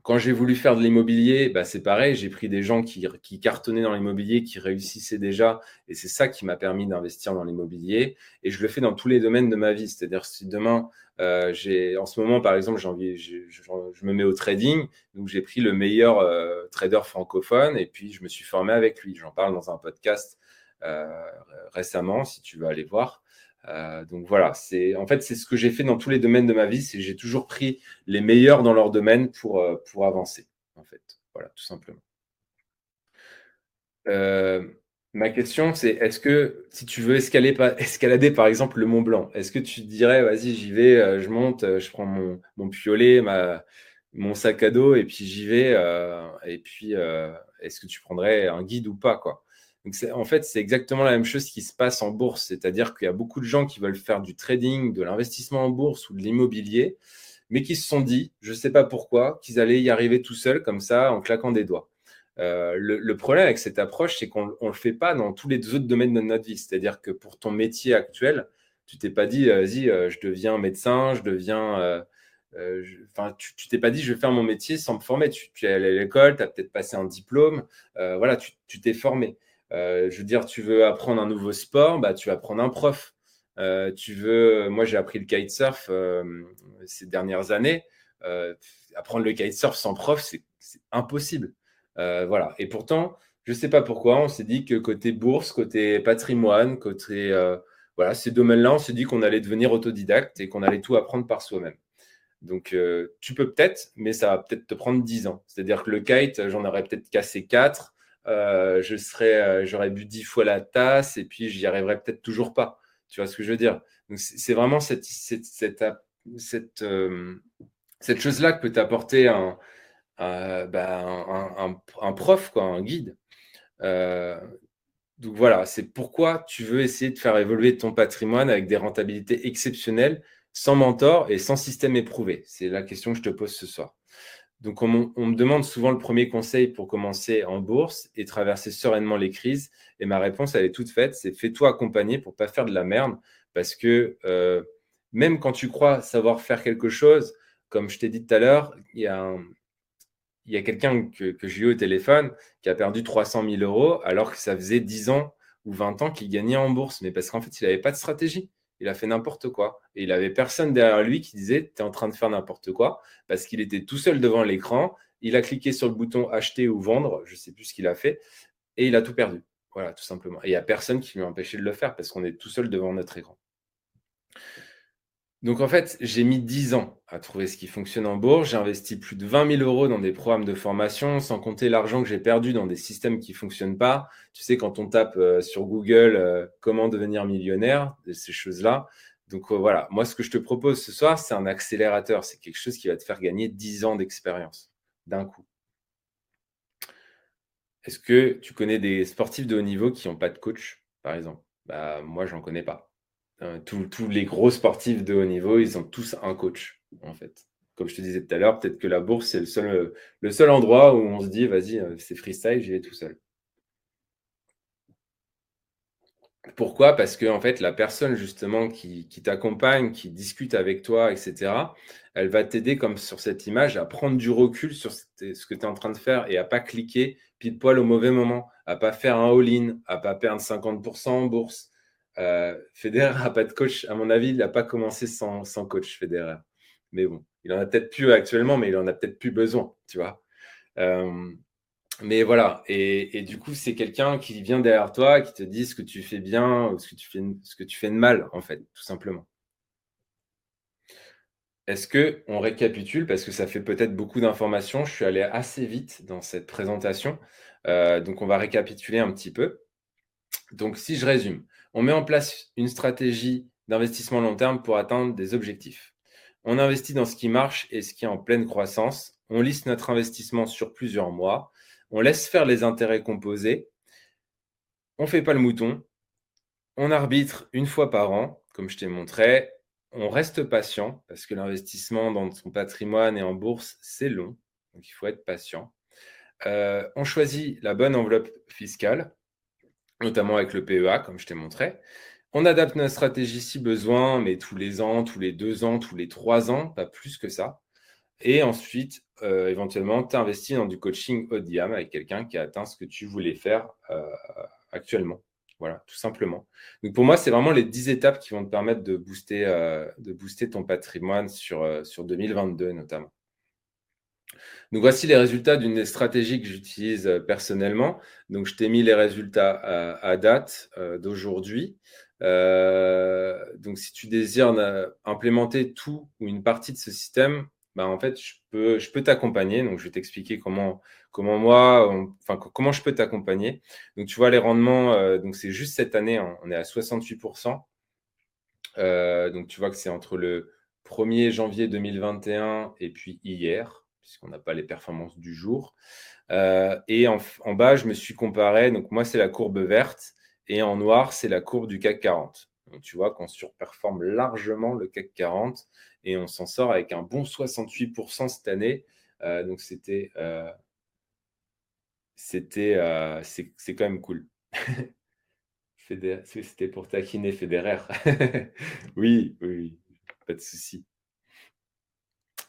Quand j'ai voulu faire de l'immobilier, bah, c'est pareil, j'ai pris des gens qui, cartonnaient dans l'immobilier, qui réussissaient déjà, et c'est ça qui m'a permis d'investir dans l'immobilier. Et je le fais dans tous les domaines de ma vie. C'est-à-dire si demain, euh, j'ai, en ce moment, par exemple, j'ai envie, je, me mets au trading, donc j'ai pris le meilleur euh, trader francophone, et puis je me suis formé avec lui. J'en parle dans un podcast euh, récemment, si tu veux aller voir. Euh, donc voilà, c'est en fait c'est ce que j'ai fait dans tous les domaines de ma vie, c'est j'ai toujours pris les meilleurs dans leur domaine pour, euh, pour avancer, en fait. Voilà, tout simplement. Euh, ma question, c'est est-ce que si tu veux escalader, escalader par exemple le Mont Blanc, est-ce que tu dirais vas-y j'y vais, je monte, je prends mon, mon piolet, ma, mon sac à dos et puis j'y vais, et puis est-ce que tu prendrais un guide ou pas quoi? En fait, c'est exactement la même chose qui se passe en bourse. C'est-à-dire qu'il y a beaucoup de gens qui veulent faire du trading, de l'investissement en bourse ou de l'immobilier, mais qui se sont dit, je ne sais pas pourquoi, qu'ils allaient y arriver tout seuls, comme ça, en claquant des doigts. Euh, le, problème avec cette approche, c'est qu'on ne le fait pas dans tous les autres domaines de notre vie. C'est-à-dire que pour ton métier actuel, tu t'es pas dit, vas-y, euh, je deviens médecin, je deviens. Euh, enfin, tu t'es pas dit, je vais faire mon métier sans me former. Tu, es allé à l'école, tu as peut-être passé un diplôme. voilà, tu t'es formé. Euh, je veux dire, tu veux apprendre un nouveau sport, bah, tu vas prendre un prof. Euh, tu veux, moi j'ai appris le kitesurf euh, ces dernières années. apprendre le kitesurf sans prof, c'est impossible. voilà. Et pourtant, Je ne sais pas pourquoi, on s'est dit que côté bourse, côté patrimoine, côté euh, voilà, ces domaines-là, on s'est dit qu'on allait devenir autodidacte et qu'on allait tout apprendre par soi-même. Donc, euh, tu peux peut-être, mais ça va peut-être te prendre 10 ans. C'est-à-dire que le kite, j'en aurais peut-être cassé 4. Euh, je serais, j'aurais bu 10 fois la tasse et puis j'y arriverais peut-être toujours pas. Tu vois ce que je veux dire? C'est vraiment cette, cette, cette, cette, cette chose-là que peut t'apporter un, un, prof, quoi, un guide. Euh, donc voilà, c'est pourquoi tu veux essayer de faire évoluer ton patrimoine avec des rentabilités exceptionnelles, sans mentor et sans système éprouvé. C'est la question que je te pose ce soir. Donc on, me demande souvent le premier conseil pour commencer en bourse et traverser sereinement les crises. Et ma réponse, elle est toute faite, c'est fais-toi accompagner pour pas faire de la merde. Parce que euh, même quand tu crois savoir faire quelque chose, comme je t'ai dit tout à l'heure, il y a il y a quelqu'un que, j'ai eu au téléphone qui a perdu 300 000 euros alors que ça faisait 10 ans ou 20 ans qu'il gagnait en bourse. Mais parce qu'en fait, il n'avait pas de stratégie. Il a fait n'importe quoi. Et il avait personne derrière lui qui disait Tu es en train de faire n'importe quoi parce qu'il était tout seul devant l'écran. Il a cliqué sur le bouton acheter ou vendre, je ne sais plus ce qu'il a fait, et il a tout perdu. Voilà, tout simplement. Et il n'y a personne qui lui a empêché de le faire parce qu'on est tout seul devant notre écran. Donc en fait, j'ai mis 10 ans à trouver ce qui fonctionne en bourse. J'ai investi plus de 20 000 euros dans des programmes de formation, sans compter l'argent que j'ai perdu dans des systèmes qui ne fonctionnent pas. Tu sais, quand on tape euh, sur Google euh, comment devenir millionnaire, ces choses-là. Donc euh, voilà, moi ce que je te propose ce soir, c'est un accélérateur. C'est quelque chose qui va te faire gagner 10 ans d'expérience d'un coup. Est-ce que tu connais des sportifs de haut niveau qui n'ont pas de coach, par exemple? Bah, Moi, j'en connais pas. Tous, les gros sportifs de haut niveau, ils ont tous un coach, en fait. Comme je te disais tout à l'heure, peut-être que la bourse, c'est le seul, endroit où on se dit, vas-y, euh, c'est freestyle, j'y vais tout seul. Pourquoi? Parce que en fait, la personne justement qui, t'accompagne, qui discute avec toi, etc., elle va t'aider comme sur cette image à prendre du recul sur ce que tu es en train de faire et à pas cliquer pile poil au mauvais moment, à pas faire un all-in, à pas perdre 50% en bourse, euh, Federer n'a pas de coach. À mon avis, il n'a pas commencé sans, coach, Federer. Mais bon, il en a peut-être plus actuellement, mais il en a peut-être plus besoin, tu vois. Euh, mais voilà, et, du coup, c'est quelqu'un qui vient derrière toi, qui te dit ce que tu fais bien ou ce que tu fais, de mal, en fait, tout simplement. Est-ce que on récapitule? Parce que ça fait peut-être beaucoup d'informations. Je suis allé assez vite dans cette présentation, euh, donc on va récapituler un petit peu. Donc, si je résume, on met en place une stratégie d'investissement long terme pour atteindre des objectifs. On investit dans ce qui marche et ce qui est en pleine croissance. On lisse notre investissement sur plusieurs mois. On laisse faire les intérêts composés. On ne fait pas le mouton. On arbitre une fois par an, comme je t'ai montré. On reste patient parce que l'investissement dans son patrimoine et en bourse, c'est long. Donc il faut être patient. Euh, on choisit la bonne enveloppe fiscale notamment avec le PEA, comme je t'ai montré. On adapte notre stratégie si besoin, mais tous les ans, tous les deux ans, tous les trois ans, pas plus que ça. Et ensuite, euh, éventuellement, tu investis dans du coaching haut de gamme avec quelqu'un qui a atteint ce que tu voulais faire euh, actuellement. Voilà, tout simplement. Donc pour moi, c'est vraiment les 10 étapes qui vont te permettre de booster, euh, ton patrimoine sur, sur 2022 notamment. Donc voici les résultats d'une stratégie que j'utilise euh, personnellement. Donc je t'ai mis les résultats à, date euh, d'aujourd'hui. Euh, donc si tu désires implémenter tout ou une partie de ce système, bah, en fait je peux, t'accompagner. Donc je vais t'expliquer comment, moi, comment je peux t'accompagner. Donc tu vois les rendements. donc c'est juste cette année, hein, on est à 68%. donc tu vois que c'est entre le 1er janvier 2021 et puis hier puisqu'on n'a pas les performances du jour. Euh, et en, bas, je me suis comparé. Donc, moi, c'est la courbe verte. Et en noir, c'est la courbe du CAC 40. Donc, tu vois qu'on surperforme largement le CAC 40 et on s'en sort avec un bon 68% cette année. Euh, donc, c'était. Euh, c'était. c'est quand même cool. C'était pour taquiner Federer. oui, oui, oui, pas de souci.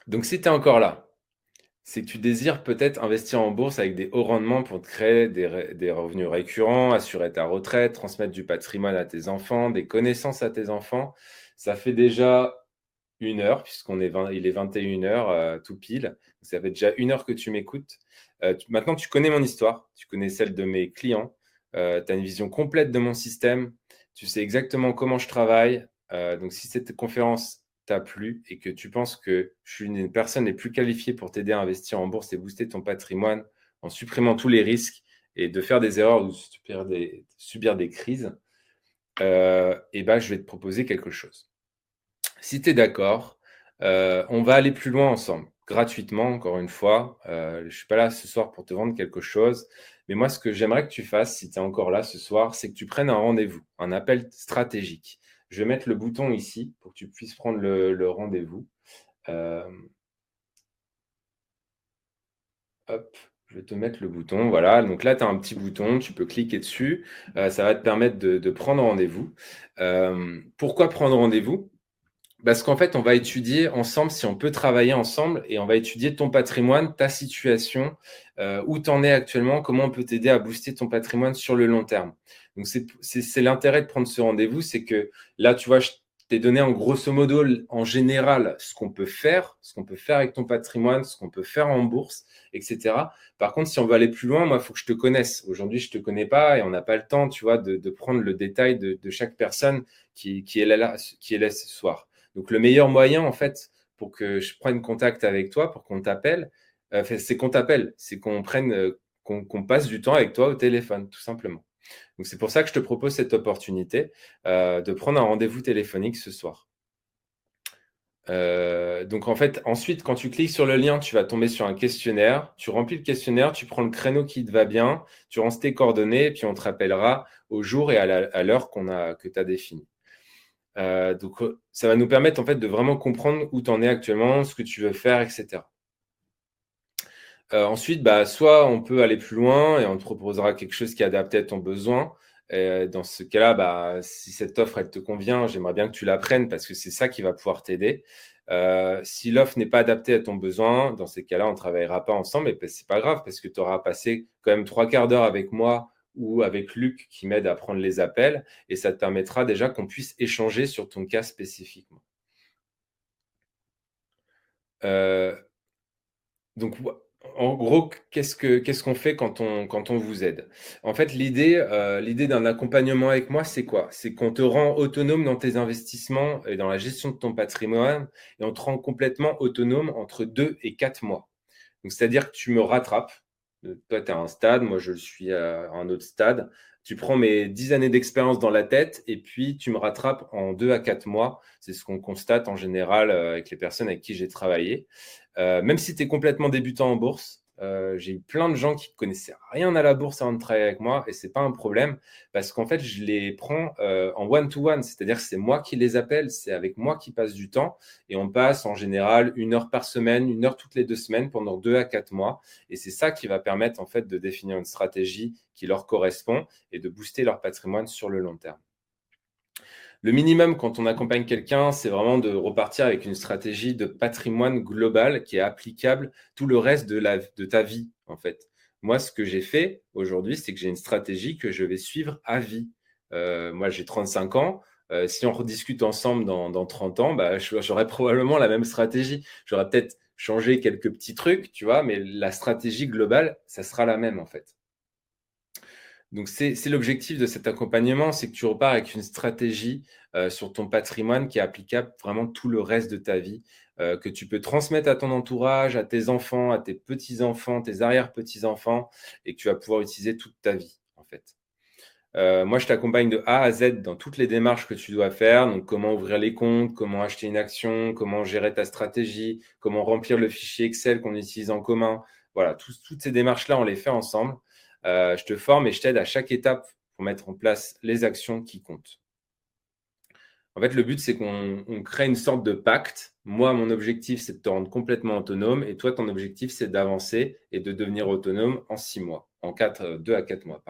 Donc, c'était encore là, c'est que tu désires peut-être investir en bourse avec des hauts rendements pour te créer des, revenus récurrents, assurer ta retraite, transmettre du patrimoine à tes enfants, des connaissances à tes enfants. Ça fait déjà une heure, puisqu'on est il est 21 heures euh, tout pile. Ça fait déjà une heure que tu m'écoutes. Euh, maintenant, tu connais mon histoire, tu connais celle de mes clients, tu as une vision complète de mon système, tu sais exactement comment je travaille. donc, si cette conférence t'a plu et que tu penses que je suis une des personnes les plus qualifiées pour t'aider à investir en bourse et booster ton patrimoine en supprimant tous les risques et de faire des erreurs ou subir des, crises, euh, et ben, je vais te proposer quelque chose. Si tu es d'accord, euh, on va aller plus loin ensemble, gratuitement, encore une fois. Euh, je ne suis pas là ce soir pour te vendre quelque chose, mais moi, ce que j'aimerais que tu fasses, si tu es encore là ce soir, c'est que tu prennes un rendez-vous, un appel stratégique. Je vais mettre le bouton ici pour que tu puisses prendre le, rendez-vous. hop, je vais te mettre le bouton. Voilà, donc là, tu as un petit bouton, tu peux cliquer dessus. Euh, ça va te permettre de, prendre rendez-vous. Euh, pourquoi prendre rendez-vous? Parce qu'en fait, on va étudier ensemble si on peut travailler ensemble et on va étudier ton patrimoine, ta situation, euh, où tu en es actuellement, comment on peut t'aider à booster ton patrimoine sur le long terme. Donc, c'est l'intérêt de prendre ce rendez-vous, c'est que là, tu vois, je t'ai donné en grosso modo, en général, ce qu'on peut faire, ce qu'on peut faire avec ton patrimoine, ce qu'on peut faire en bourse, etc. Par contre, si on veut aller plus loin, moi, il faut que je te connaisse. Aujourd'hui, je ne te connais pas et on n'a pas le temps, tu vois, de, prendre le détail de, chaque personne qui, est là, ce soir. Donc, le meilleur moyen, en fait, pour que je prenne contact avec toi, pour qu'on t'appelle, euh, c'est qu'on t'appelle, c'est qu'on prenne, euh, qu'on passe du temps avec toi au téléphone, tout simplement. Donc c'est pour ça que je te propose cette opportunité euh, de prendre un rendez-vous téléphonique ce soir. Euh, donc en fait, ensuite, quand tu cliques sur le lien, tu vas tomber sur un questionnaire. Tu remplis le questionnaire, tu prends le créneau qui te va bien, tu ranges tes coordonnées, et puis on te rappellera au jour et à l'heure qu'on que tu as défini. Euh, donc ça va nous permettre en fait de vraiment comprendre où tu en es actuellement, ce que tu veux faire, etc. Euh, ensuite, bah, soit on peut aller plus loin et on te proposera quelque chose qui est adapté à ton besoin. dans ce cas-là, bah, si cette offre elle te convient, j'aimerais bien que tu la prennes parce que c'est ça qui va pouvoir t'aider. Euh, si l'offre n'est pas adaptée à ton besoin, dans ces cas-là, on ne travaillera pas ensemble, et c'est pas grave parce que tu auras passé quand même trois quarts d'heure avec moi ou avec Luc qui m'aide à prendre les appels, et ça te permettra déjà qu'on puisse échanger sur ton cas spécifiquement. Euh, donc en gros, qu'est-ce qu'on fait quand on, vous aide? En fait, l'idée euh, l'idée d'un accompagnement avec moi, c'est quoi? C'est qu'on te rend autonome dans tes investissements et dans la gestion de ton patrimoine et on te rend complètement autonome entre deux et quatre mois. C'est-à-dire que tu me rattrapes. Toi, tu es à un stade, moi, je suis à un autre stade. Tu prends mes dix années d'expérience dans la tête et puis tu me rattrapes en deux à quatre mois. C'est ce qu'on constate en général euh, avec les personnes avec qui j'ai travaillé. Euh, même si tu es complètement débutant en bourse, euh, j'ai eu plein de gens qui connaissaient rien à la bourse avant de travailler avec moi et ce n'est pas un problème parce qu'en fait, je les prends euh, en one-to-one, c'est-à-dire que c'est moi qui les appelle, c'est avec moi qui passe du temps et on passe en général une heure par semaine, une heure toutes les deux semaines pendant deux à quatre mois et c'est ça qui va permettre en fait de définir une stratégie qui leur correspond et de booster leur patrimoine sur le long terme. Le minimum quand on accompagne quelqu'un, c'est vraiment de repartir avec une stratégie de patrimoine global qui est applicable tout le reste de, la, de ta vie, en fait. Moi, ce que j'ai fait aujourd'hui, c'est que j'ai une stratégie que je vais suivre à vie. Euh, moi, j'ai 35 ans. Euh, si on rediscute ensemble dans, 30 ans, bah, j'aurai probablement la même stratégie. J'aurais peut-être changé quelques petits trucs, tu vois, mais la stratégie globale, ça sera la même, en fait. Donc, c'est l'objectif de cet accompagnement, c'est que tu repars avec une stratégie euh, sur ton patrimoine qui est applicable vraiment tout le reste de ta vie, euh, que tu peux transmettre à ton entourage, à tes enfants, à tes petits-enfants, tes arrière-petits-enfants, et que tu vas pouvoir utiliser toute ta vie, en fait. Euh, moi, je t'accompagne de A à Z dans toutes les démarches que tu dois faire. Donc, comment ouvrir les comptes, comment acheter une action, comment gérer ta stratégie, comment remplir le fichier Excel qu'on utilise en commun. Voilà, toutes ces démarches-là, on les fait ensemble. Euh, je te forme et je t'aide à chaque étape pour mettre en place les actions qui comptent. En fait, le but, c'est qu'on crée une sorte de pacte. Moi, mon objectif, c'est de te rendre complètement autonome. Et toi, ton objectif, c'est d'avancer et de devenir autonome en six mois, en quatre, deux à quatre mois.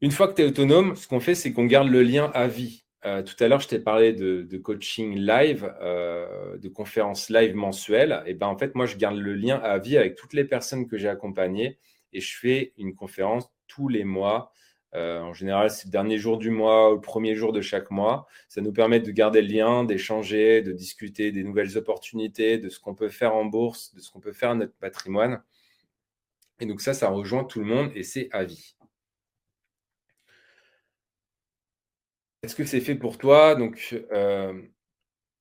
Une fois que tu es autonome, ce qu'on fait, c'est qu'on garde le lien à vie. Euh, tout à l'heure, je t'ai parlé de, coaching live, euh, de conférences live mensuelles. Et ben, en fait, moi, je garde le lien à vie avec toutes les personnes que j'ai accompagnées et je fais une conférence tous les mois en général, c'est le dernier jour du mois ou le premier jour de chaque mois. Ça nous permet de garder le lien, d'échanger, de discuter des nouvelles opportunités, de ce qu'on peut faire en bourse, de ce qu'on peut faire à notre patrimoine. Et donc ça, ça rejoint tout le monde et c'est à vie. Est-ce que c'est fait pour toi? Donc euh,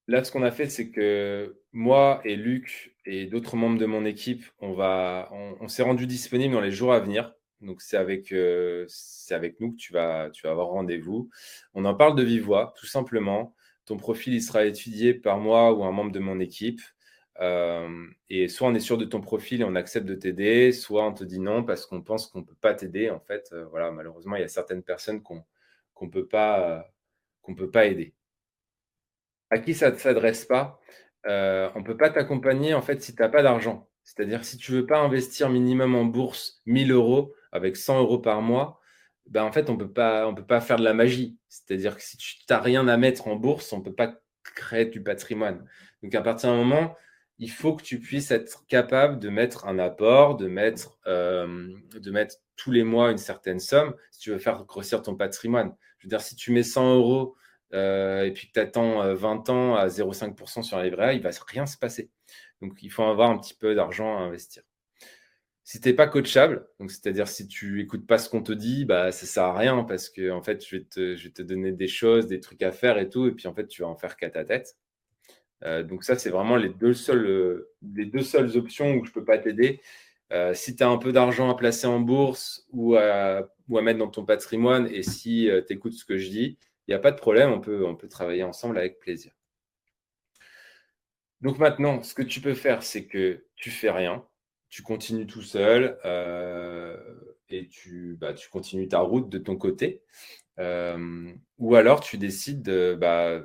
là, ce qu'on a fait, c'est que moi et Luc et d'autres membres de mon équipe, on, on, s'est rendu disponible dans les jours à venir. Donc c'est avec, euh, avec nous que tu vas, tu vas avoir rendez-vous. On en parle de vive voix, tout simplement. Ton profil, il sera étudié par moi ou un membre de mon équipe. Euh, et soit on est sûr de ton profil et on accepte de t'aider, soit on te dit non parce qu'on pense qu'on ne peut pas t'aider. En fait, euh, voilà, malheureusement, il y a certaines personnes qu'on ne peut, peut pas aider. À qui ça ne s'adresse pas euh, On ne peut pas t'accompagner en fait si tu n'as pas d'argent. C'est-à-dire si tu ne veux pas investir minimum en bourse 1000 euros avec 100 euros par mois, ben en fait, on ne peut pas faire de la magie. C'est-à-dire que si tu n'as rien à mettre en bourse, on ne peut pas créer du patrimoine. Donc à partir d'un moment, il faut que tu puisses être capable de mettre un apport, de mettre, euh, de mettre tous les mois une certaine somme si tu veux faire grossir ton patrimoine. Je veux dire, si tu mets 100 euros euh, et puis que tu attends 20 ans à 0,5% sur la livret A, il ne va rien se passer. Donc, il faut avoir un petit peu d'argent à investir. Si tu n'es pas coachable, c'est-à-dire si tu n'écoutes pas ce qu'on te dit, bah, ça ne sert à rien parce que en fait, je vais, te, donner des choses, des trucs à faire et tout, et puis en fait, tu vas en faire qu'à ta tête. Euh, donc ça, c'est vraiment les deux, seules, euh, les deux seules options où je ne peux pas t'aider. Euh, si tu as un peu d'argent à placer en bourse ou à, ou à, mettre dans ton patrimoine et si tu écoutes ce que je dis, il n'y a pas de problème, on peut, peut travailler ensemble avec plaisir. Donc maintenant, ce que tu peux faire, c'est que tu fais rien, tu continues tout seul et tu, bah, tu continues ta route de ton côté. ou alors tu décides de, bah,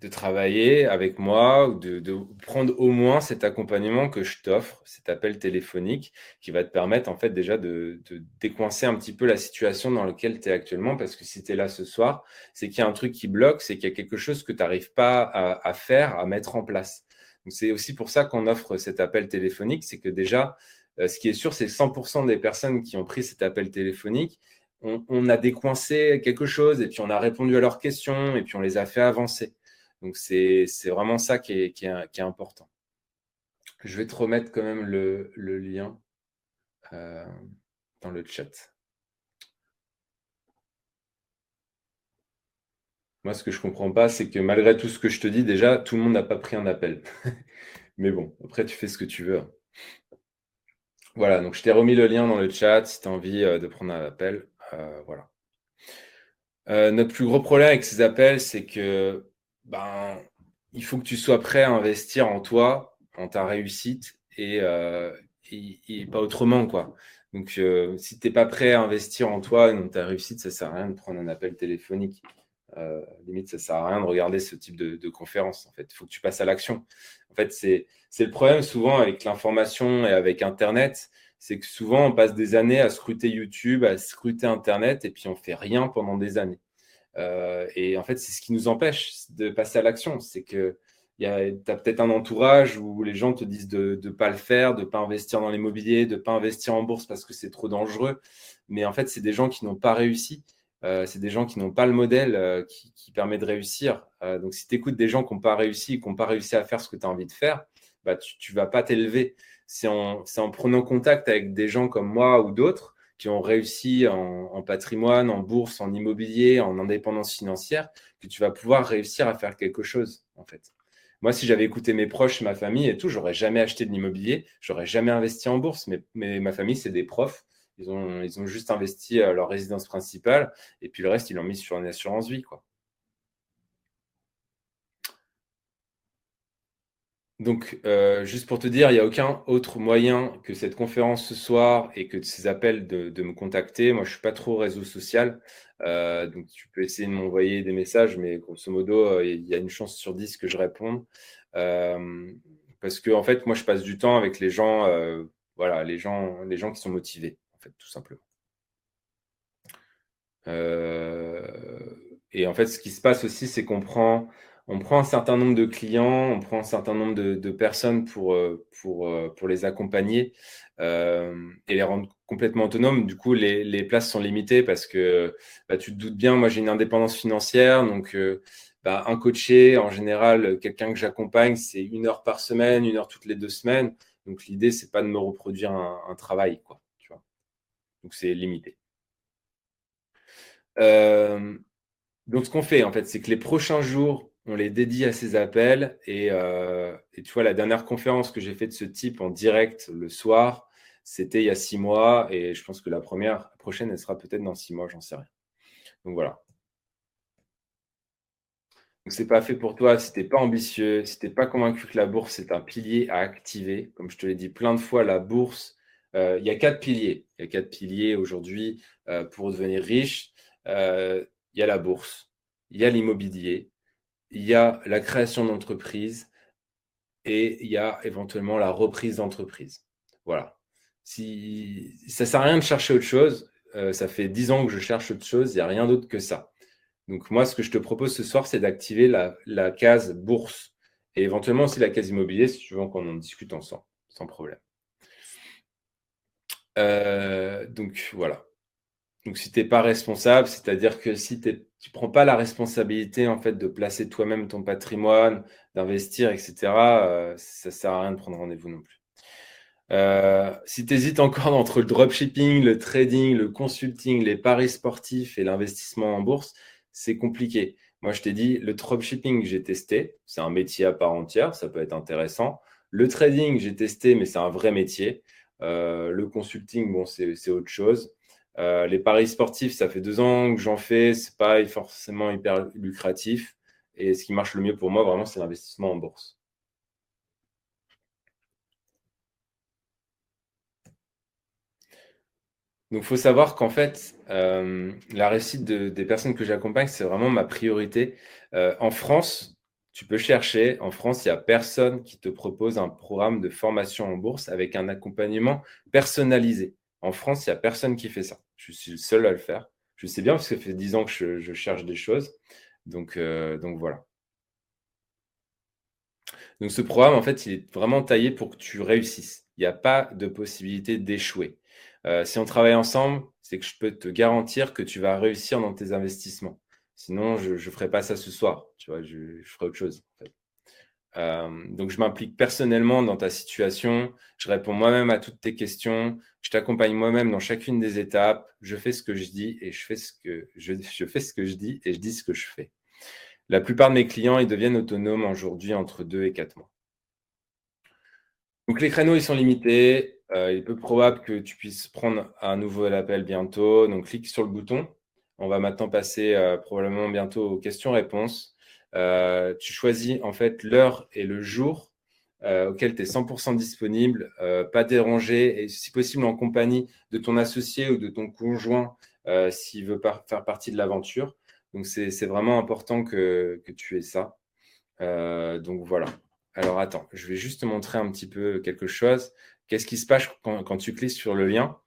de travailler avec moi ou de, prendre au moins cet accompagnement que je t'offre, cet appel téléphonique qui va te permettre en fait déjà de, décoincer un petit peu la situation dans laquelle tu es actuellement parce que si tu es là ce soir, c'est qu'il y a un truc qui bloque, c'est qu'il y a quelque chose que tu n'arrives pas à, faire, à mettre en place. C'est aussi pour ça qu'on offre cet appel téléphonique, c'est que déjà, euh, ce qui est sûr, c'est 100% des personnes qui ont pris cet appel téléphonique, on, on a décoincé quelque chose et puis on a répondu à leurs questions et puis on les a fait avancer. Donc, c'est vraiment ça qui est, important. Je vais te remettre quand même le, lien euh, dans le chat. Moi, ce que je ne comprends pas, c'est que malgré tout ce que je te dis, déjà, tout le monde n'a pas pris un appel. Mais bon, après, tu fais ce que tu veux. Voilà, donc je t'ai remis le lien dans le chat si tu as envie euh, de prendre un appel. Euh, voilà. notre plus gros problème avec ces appels, c'est que ben, il faut que tu sois prêt à investir en toi, en ta réussite et, euh, pas autrement. Quoi. Donc, euh, si tu n'es pas prêt à investir en toi et dans ta réussite, ça ne sert à rien de prendre un appel téléphonique. Euh, limite, ça ne sert à rien de regarder ce type de, conférence. En fait, il faut que tu passes à l'action. En fait, c'est le problème souvent avec l'information et avec Internet. C'est que souvent, on passe des années à scruter YouTube, à scruter Internet, et puis on ne fait rien pendant des années. Euh, et en fait, c'est ce qui nous empêche de passer à l'action. C'est que tu as peut-être un entourage où les gens te disent de ne pas le faire, de ne pas investir dans l'immobilier, de ne pas investir en bourse parce que c'est trop dangereux. Mais en fait, c'est des gens qui n'ont pas réussi. Euh, c'est des gens qui n'ont pas le modèle euh, qui, permet de réussir. donc, si tu écoutes des gens qui n'ont pas réussi, qui n'ont pas réussi à faire ce que tu as envie de faire, bah, tu ne vas pas t'élever. C'est en, en, prenant contact avec des gens comme moi ou d'autres ont réussi en, patrimoine, en bourse, en immobilier, en indépendance financière, que tu vas pouvoir réussir à faire quelque chose, en fait. Moi, si j'avais écouté mes proches, ma famille et tout, j'aurais jamais acheté de l'immobilier, j'aurais jamais investi en bourse. Mais, ma famille, c'est des profs. Ils ont, juste investi à leur résidence principale et puis le reste, ils l'ont mis sur une assurance vie, quoi. Donc, euh, juste pour te dire, il n'y a aucun autre moyen que cette conférence ce soir et que ces appels de, me contacter. Moi, je ne suis pas trop réseau social. Euh, donc, tu peux essayer de m'envoyer des messages, mais grosso modo, euh, il y a une chance sur 10 que je réponde. parce que, en fait, moi, je passe du temps avec les gens, voilà, les gens, les gens qui sont motivés, en fait, tout simplement. et en fait, ce qui se passe aussi, c'est qu'on prend on prend un certain nombre de clients, on prend un certain nombre de, personnes pour, euh, pour, euh, pour les accompagner euh, et les rendre complètement autonomes. Du coup, les, places sont limitées parce que bah, tu te doutes bien, moi j'ai une indépendance financière, donc bah, un coaché, en général, quelqu'un que j'accompagne, c'est une heure par semaine, une heure toutes les deux semaines. Donc l'idée, c'est pas de me reproduire un, travail, quoi. Tu vois donc c'est limité. donc ce qu'on fait, en fait, c'est que les prochains jours, on les dédie à ces appels. Euh, et, tu vois, la dernière conférence que j'ai faite de ce type en direct le soir, c'était il y a six mois. Et je pense que la première, prochaine, elle sera peut-être dans six mois, j'en sais rien. Donc voilà. Donc c'est pas fait pour toi si tu n'es pas ambitieux, si tu n'es pas convaincu que la bourse est un pilier à activer. Comme je te l'ai dit plein de fois, la bourse, euh, il y a quatre piliers. Il y a quatre piliers aujourd'hui euh, pour devenir riche. Il y a la bourse, il y a l'immobilier, il y a la création d'entreprise et il y a éventuellement la reprise d'entreprise. Voilà. Si ça sert à rien de chercher autre chose, euh, ça fait dix ans que je cherche autre chose, il n'y a rien d'autre que ça. Donc moi, ce que je te propose ce soir, c'est d'activer la, case bourse et éventuellement aussi la case immobilier, si tu veux qu'on en discute ensemble, sans problème. Euh, donc voilà. Donc, si tu n'es pas responsable, c'est-à-dire que si tu ne prends pas la responsabilité en fait, de placer toi-même ton patrimoine, d'investir, etc., euh, ça ne sert à rien de prendre rendez-vous non plus. Euh, si tu hésites encore entre le dropshipping, le trading, le consulting, les paris sportifs et l'investissement en bourse, c'est compliqué. Moi, je t'ai dit, le dropshipping, j'ai testé. C'est un métier à part entière, ça peut être intéressant. Le trading, j'ai testé, mais c'est un vrai métier. Euh, le consulting, bon, c'est autre chose. Euh, les paris sportifs, ça fait deux ans que j'en fais, c'est pas forcément hyper lucratif. Et ce qui marche le mieux pour moi, vraiment, c'est l'investissement en bourse. Donc, il faut savoir qu'en fait, euh, la réussite des personnes que j'accompagne, c'est vraiment ma priorité. Euh, en France, tu peux chercher. En France, il n'y a personne qui te propose un programme de formation en bourse avec un accompagnement personnalisé. En France, il n'y a personne qui fait ça. Je suis le seul à le faire. Je sais bien parce que ça fait 10 ans que je, cherche des choses. Donc, euh, donc voilà. Donc ce programme, en fait, il est vraiment taillé pour que tu réussisses. Il n'y a pas de possibilité d'échouer. Euh, si on travaille ensemble, c'est que je peux te garantir que tu vas réussir dans tes investissements. Sinon, je ne ferai pas ça ce soir. Tu vois, je, je ferai autre chose. Euh, donc, je m'implique personnellement dans ta situation. Je réponds moi-même à toutes tes questions. Je t'accompagne moi-même dans chacune des étapes. Je fais ce que je dis et je fais ce que je, fais ce que je dis et je dis ce que je fais. La plupart de mes clients, ils deviennent autonomes aujourd'hui entre 2 et 4 mois. Donc, les créneaux, ils sont limités. Euh, il est peu probable que tu puisses prendre un nouveau appel bientôt. Donc, clique sur le bouton. On va maintenant passer euh, probablement bientôt aux questions-réponses. Euh, tu choisis en fait l'heure et le jour euh, auquel tu es 100% disponible, euh, pas dérangé, et si possible en compagnie de ton associé ou de ton conjoint s'il veut faire partie de l'aventure. Donc c'est vraiment important que, tu aies ça. donc voilà. Alors attends, je vais juste te montrer un petit peu quelque chose. Qu'est-ce qui se passe quand, quand, tu cliques sur le lien?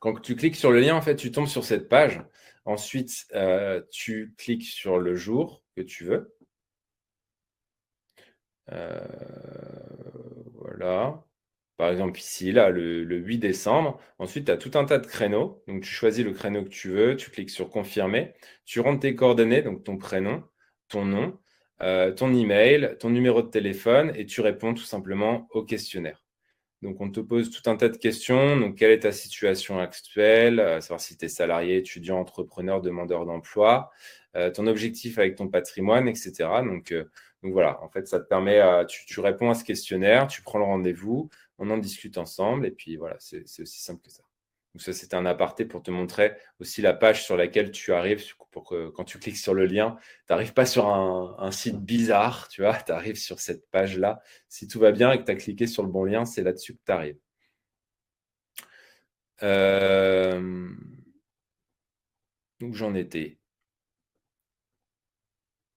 Quand tu cliques sur le lien, en fait, tu tombes sur cette page. Ensuite, tu cliques sur le jour tu veux. Euh, voilà. Par exemple, ici, là, le, 8 décembre. Ensuite, tu as tout un tas de créneaux. Donc, tu choisis le créneau que tu veux, tu cliques sur confirmer. Tu rentres tes coordonnées, donc ton prénom, ton nom, euh, ton email, ton numéro de téléphone et tu réponds tout simplement au questionnaire. Donc, on te pose tout un tas de questions. Donc, quelle est ta situation actuelle? Euh, Savoir si tu es salarié, étudiant, entrepreneur, demandeur d'emploi. Euh, ton objectif avec ton patrimoine, etc. Donc, euh, donc voilà, en fait, ça te permet, tu, réponds à ce questionnaire, tu prends le rendez-vous, on en discute ensemble, et puis voilà, c'est aussi simple que ça. Donc ça, c'était un aparté pour te montrer aussi la page sur laquelle tu arrives, pour que quand tu cliques sur le lien, tu n'arrives pas sur un, site bizarre, tu vois, tu arrives sur cette page-là. Si tout va bien et que tu as cliqué sur le bon lien, c'est là-dessus que tu arrives. Euh, donc j'en étais.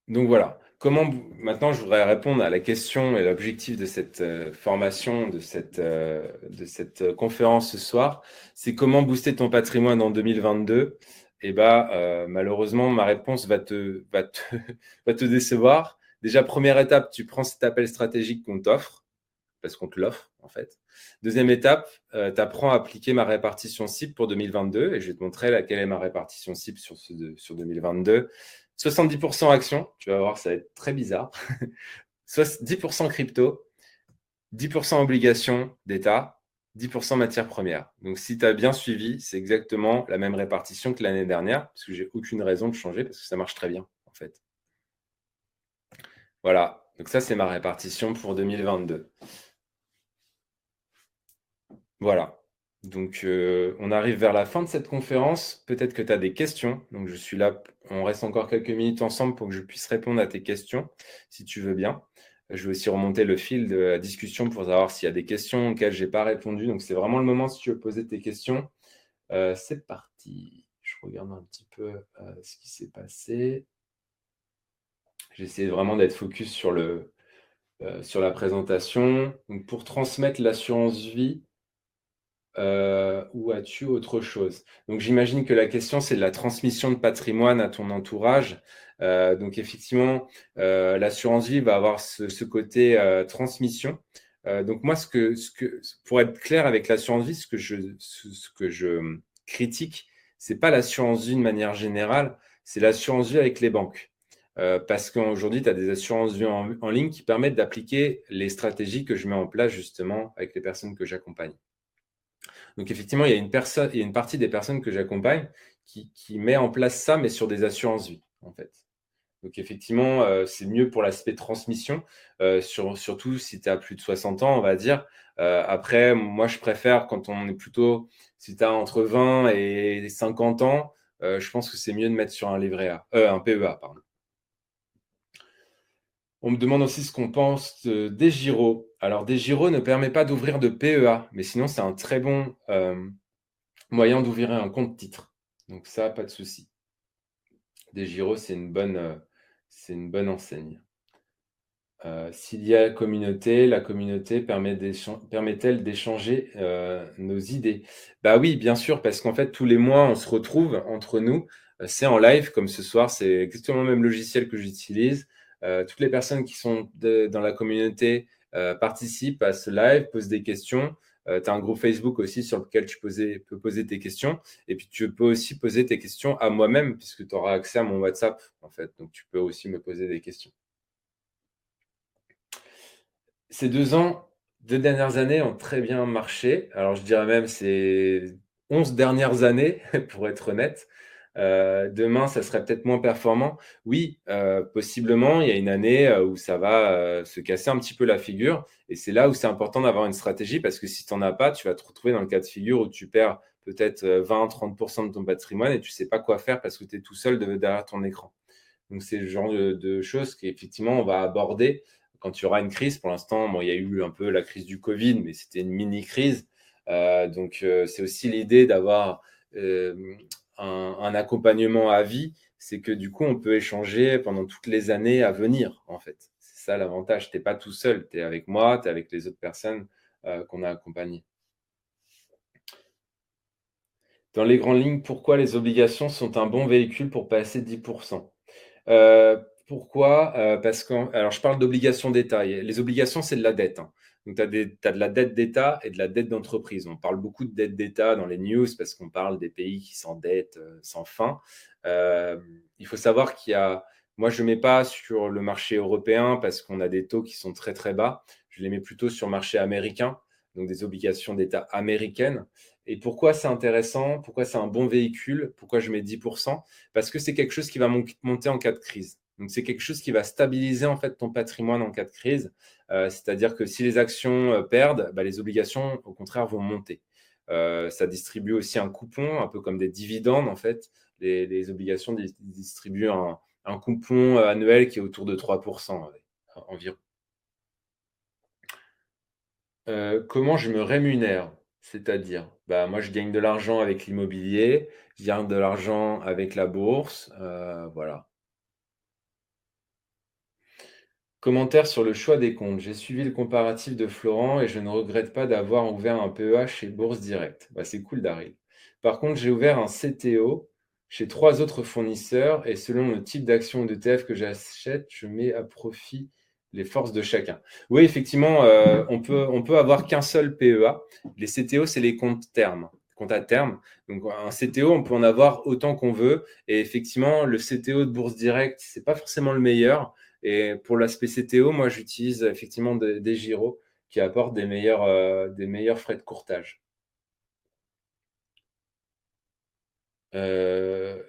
Donc voilà. Comment maintenant je voudrais répondre à la question et l'objectif de cette euh, formation, de cette, euh, de cette euh, conférence ce soir, c'est comment booster ton patrimoine en 2022. Et bah malheureusement ma réponse va te, va te, va te décevoir déjà, première étape, tu prends cet appel stratégique qu'on t'offre, parce qu'on te l'offre, en fait. Deuxième étape, tu apprends à appliquer ma répartition cible pour 2022, et je vais te montrer laquelle est ma répartition cible sur, sur 2022. 70% action, tu vas voir, ça va être très bizarre. 10% crypto, 10% obligations d'État, 10% matières premières. Donc, si tu as bien suivi, c'est exactement la même répartition que l'année dernière, parce que j'ai aucune raison de changer, parce que ça marche très bien, en fait. Voilà. Donc, ça, c'est ma répartition pour 2022. Voilà. Donc, euh, on arrive vers la fin de cette conférence. Peut-être que tu as des questions. Donc, je suis là. On reste encore quelques minutes ensemble pour que je puisse répondre à tes questions, si tu veux bien. Je vais aussi remonter le fil de la discussion pour savoir s'il y a des questions auxquelles je n'ai pas répondu. Donc, c'est vraiment le moment si tu veux poser tes questions. Euh, c'est parti. Je regarde un petit peu euh, ce qui s'est passé. J'essaie vraiment d'être focus sur, le, euh, la présentation. Pour transmettre l'assurance vie, ou as-tu autre chose? Donc, j'imagine que la question, c'est de la transmission de patrimoine à ton entourage. Euh, donc effectivement, euh, l'assurance vie va avoir ce, côté euh, transmission. donc moi, ce que, ce que, pour être clair avec l'assurance vie, ce que je, ce, que je critique, c'est pas l'assurance vie de manière générale, c'est l'assurance vie avec les banques. parce qu'aujourd'hui, tu as des assurances vie en ligne qui permettent d'appliquer les stratégies que je mets en place justement avec les personnes que j'accompagne. Donc effectivement, il y a une, personne, il y a une partie des personnes que j'accompagne qui, met en place ça, mais sur des assurances vie, en fait. Donc effectivement, euh, c'est mieux pour l'aspect transmission, euh, surtout si tu as plus de 60 ans, on va dire. Euh, après, moi, je préfère quand on est plutôt, si tu as entre 20 et 50 ans, je pense que c'est mieux de mettre sur un livret A, un PEA, pardon. On me demande aussi ce qu'on pense des gyros. Alors, des gyros ne permet pas d'ouvrir de PEA, mais sinon, c'est un très bon moyen d'ouvrir un compte titre. Donc ça, pas de souci. Des gyros, c'est une bonne, c'est une bonne enseigne. Euh, s'il y a communauté, la communauté permet-elle d'échanger euh, nos idées? Bah oui, bien sûr, parce qu'en fait, tous les mois, on se retrouve entre nous. Euh, c'est en live, comme ce soir, c'est exactement le même logiciel que j'utilise. toutes les personnes qui sont dans la communauté participent à ce live, posent des questions. Euh, tu as un groupe Facebook aussi sur lequel tu peux poser tes questions. Et puis, tu peux aussi poser tes questions à moi-même, puisque tu auras accès à mon WhatsApp, en fait. Donc, tu peux aussi me poser des questions. Ces deux ans, deux dernières années ont très bien marché. Alors, je dirais même ces 11 dernières années, pour être honnête. Euh, demain, ça serait peut-être moins performant. Oui, euh, possiblement, il y a une année euh, où ça va se casser un petit peu la figure. Et c'est là où c'est important d'avoir une stratégie parce que si tu n'en as pas, tu vas te retrouver dans le cas de figure où tu perds peut-être 20-30% de ton patrimoine et tu ne sais pas quoi faire parce que tu es tout seul derrière ton écran. Donc, c'est le genre de, choses qu'effectivement, on va aborder quand il y une crise. Pour l'instant, bon, il y a eu un peu la crise du Covid, mais c'était une mini-crise. donc, c'est aussi l'idée d'avoir un, accompagnement à vie, c'est que du coup, on peut échanger pendant toutes les années à venir, en fait. C'est ça l'avantage. Tu n'es pas tout seul, tu es avec moi, tu es avec les autres personnes euh, qu'on a accompagnées. Dans les grandes lignes, pourquoi les obligations sont un bon véhicule pour passer 10% euh, Pourquoi? Euh, Parce que, alors je parle d'obligations d'État. Les obligations, c'est de la dette. Hein. Donc, tu as, de la dette d'État et de la dette d'entreprise. On parle beaucoup de dette d'État dans les news parce qu'on parle des pays qui s'endettent euh, sans fin. Euh, il faut savoir qu'il y a. Moi, je ne mets pas sur le marché européen parce qu'on a des taux qui sont très, très bas. Je les mets plutôt sur le marché américain, donc des obligations d'État américaines. Et pourquoi c'est intéressant? Pourquoi c'est un bon véhicule? Pourquoi je mets 10% Parce que c'est quelque chose qui va monter en cas de crise. Donc, c'est quelque chose qui va stabiliser en fait ton patrimoine en cas de crise. Euh, c'est-à-dire que si les actions euh, perdent, bah, les obligations, au contraire, vont monter. Euh, ça distribue aussi un coupon, un peu comme des dividendes, en fait. Les, obligations distribuent un, coupon annuel qui est autour de 3% environ. comment je me rémunère? C'est-à-dire, bah, moi, je gagne de l'argent avec l'immobilier, je gagne de l'argent avec la bourse, voilà. Commentaire sur le choix des comptes. J'ai suivi le comparatif de Florent et je ne regrette pas d'avoir ouvert un PEA chez Bourse Direct. Bah, c'est cool, Daryl. Par contre, j'ai ouvert un CTO chez trois autres fournisseurs et selon le type d'action ou d'ETF que j'achète, je mets à profit les forces de chacun. Oui, effectivement, euh, on peut, peut avoir qu'un seul PEA. Les CTO, c'est les comptes termes, à terme. Donc, un CTO, on peut en avoir autant qu'on veut. Et effectivement, le CTO de Bourse Direct, c'est pas forcément le meilleur. Et pour l'aspect CTO, moi, j'utilise effectivement des, des qui apportent des meilleurs, euh, des meilleurs frais de courtage. Euh,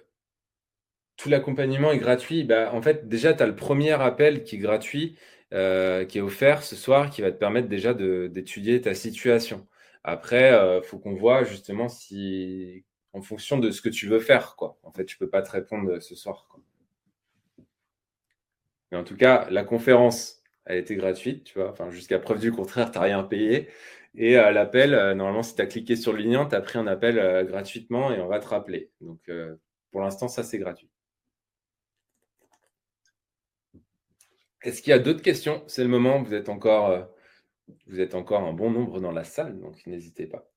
tout l'accompagnement est gratuit. Bah, en fait, déjà, tu as le premier appel qui est gratuit, euh, qui est offert ce soir, qui va te permettre déjà d'étudier ta situation. Après, il faut qu'on voit justement si, en fonction de ce que tu veux faire, quoi. En fait, je peux pas te répondre ce soir. Mais en tout cas, la conférence, elle était gratuite, tu vois. Enfin, jusqu'à preuve du contraire, tu n'as rien payé. Et euh, l'appel, euh, normalement, si tu as cliqué sur le lien, tu as pris un appel euh, gratuitement et on va te rappeler. Donc, pour l'instant, ça, c'est gratuit. Est-ce qu'il y a d'autres questions? C'est le moment, vous êtes, encore, vous êtes encore un bon nombre dans la salle, donc n'hésitez pas.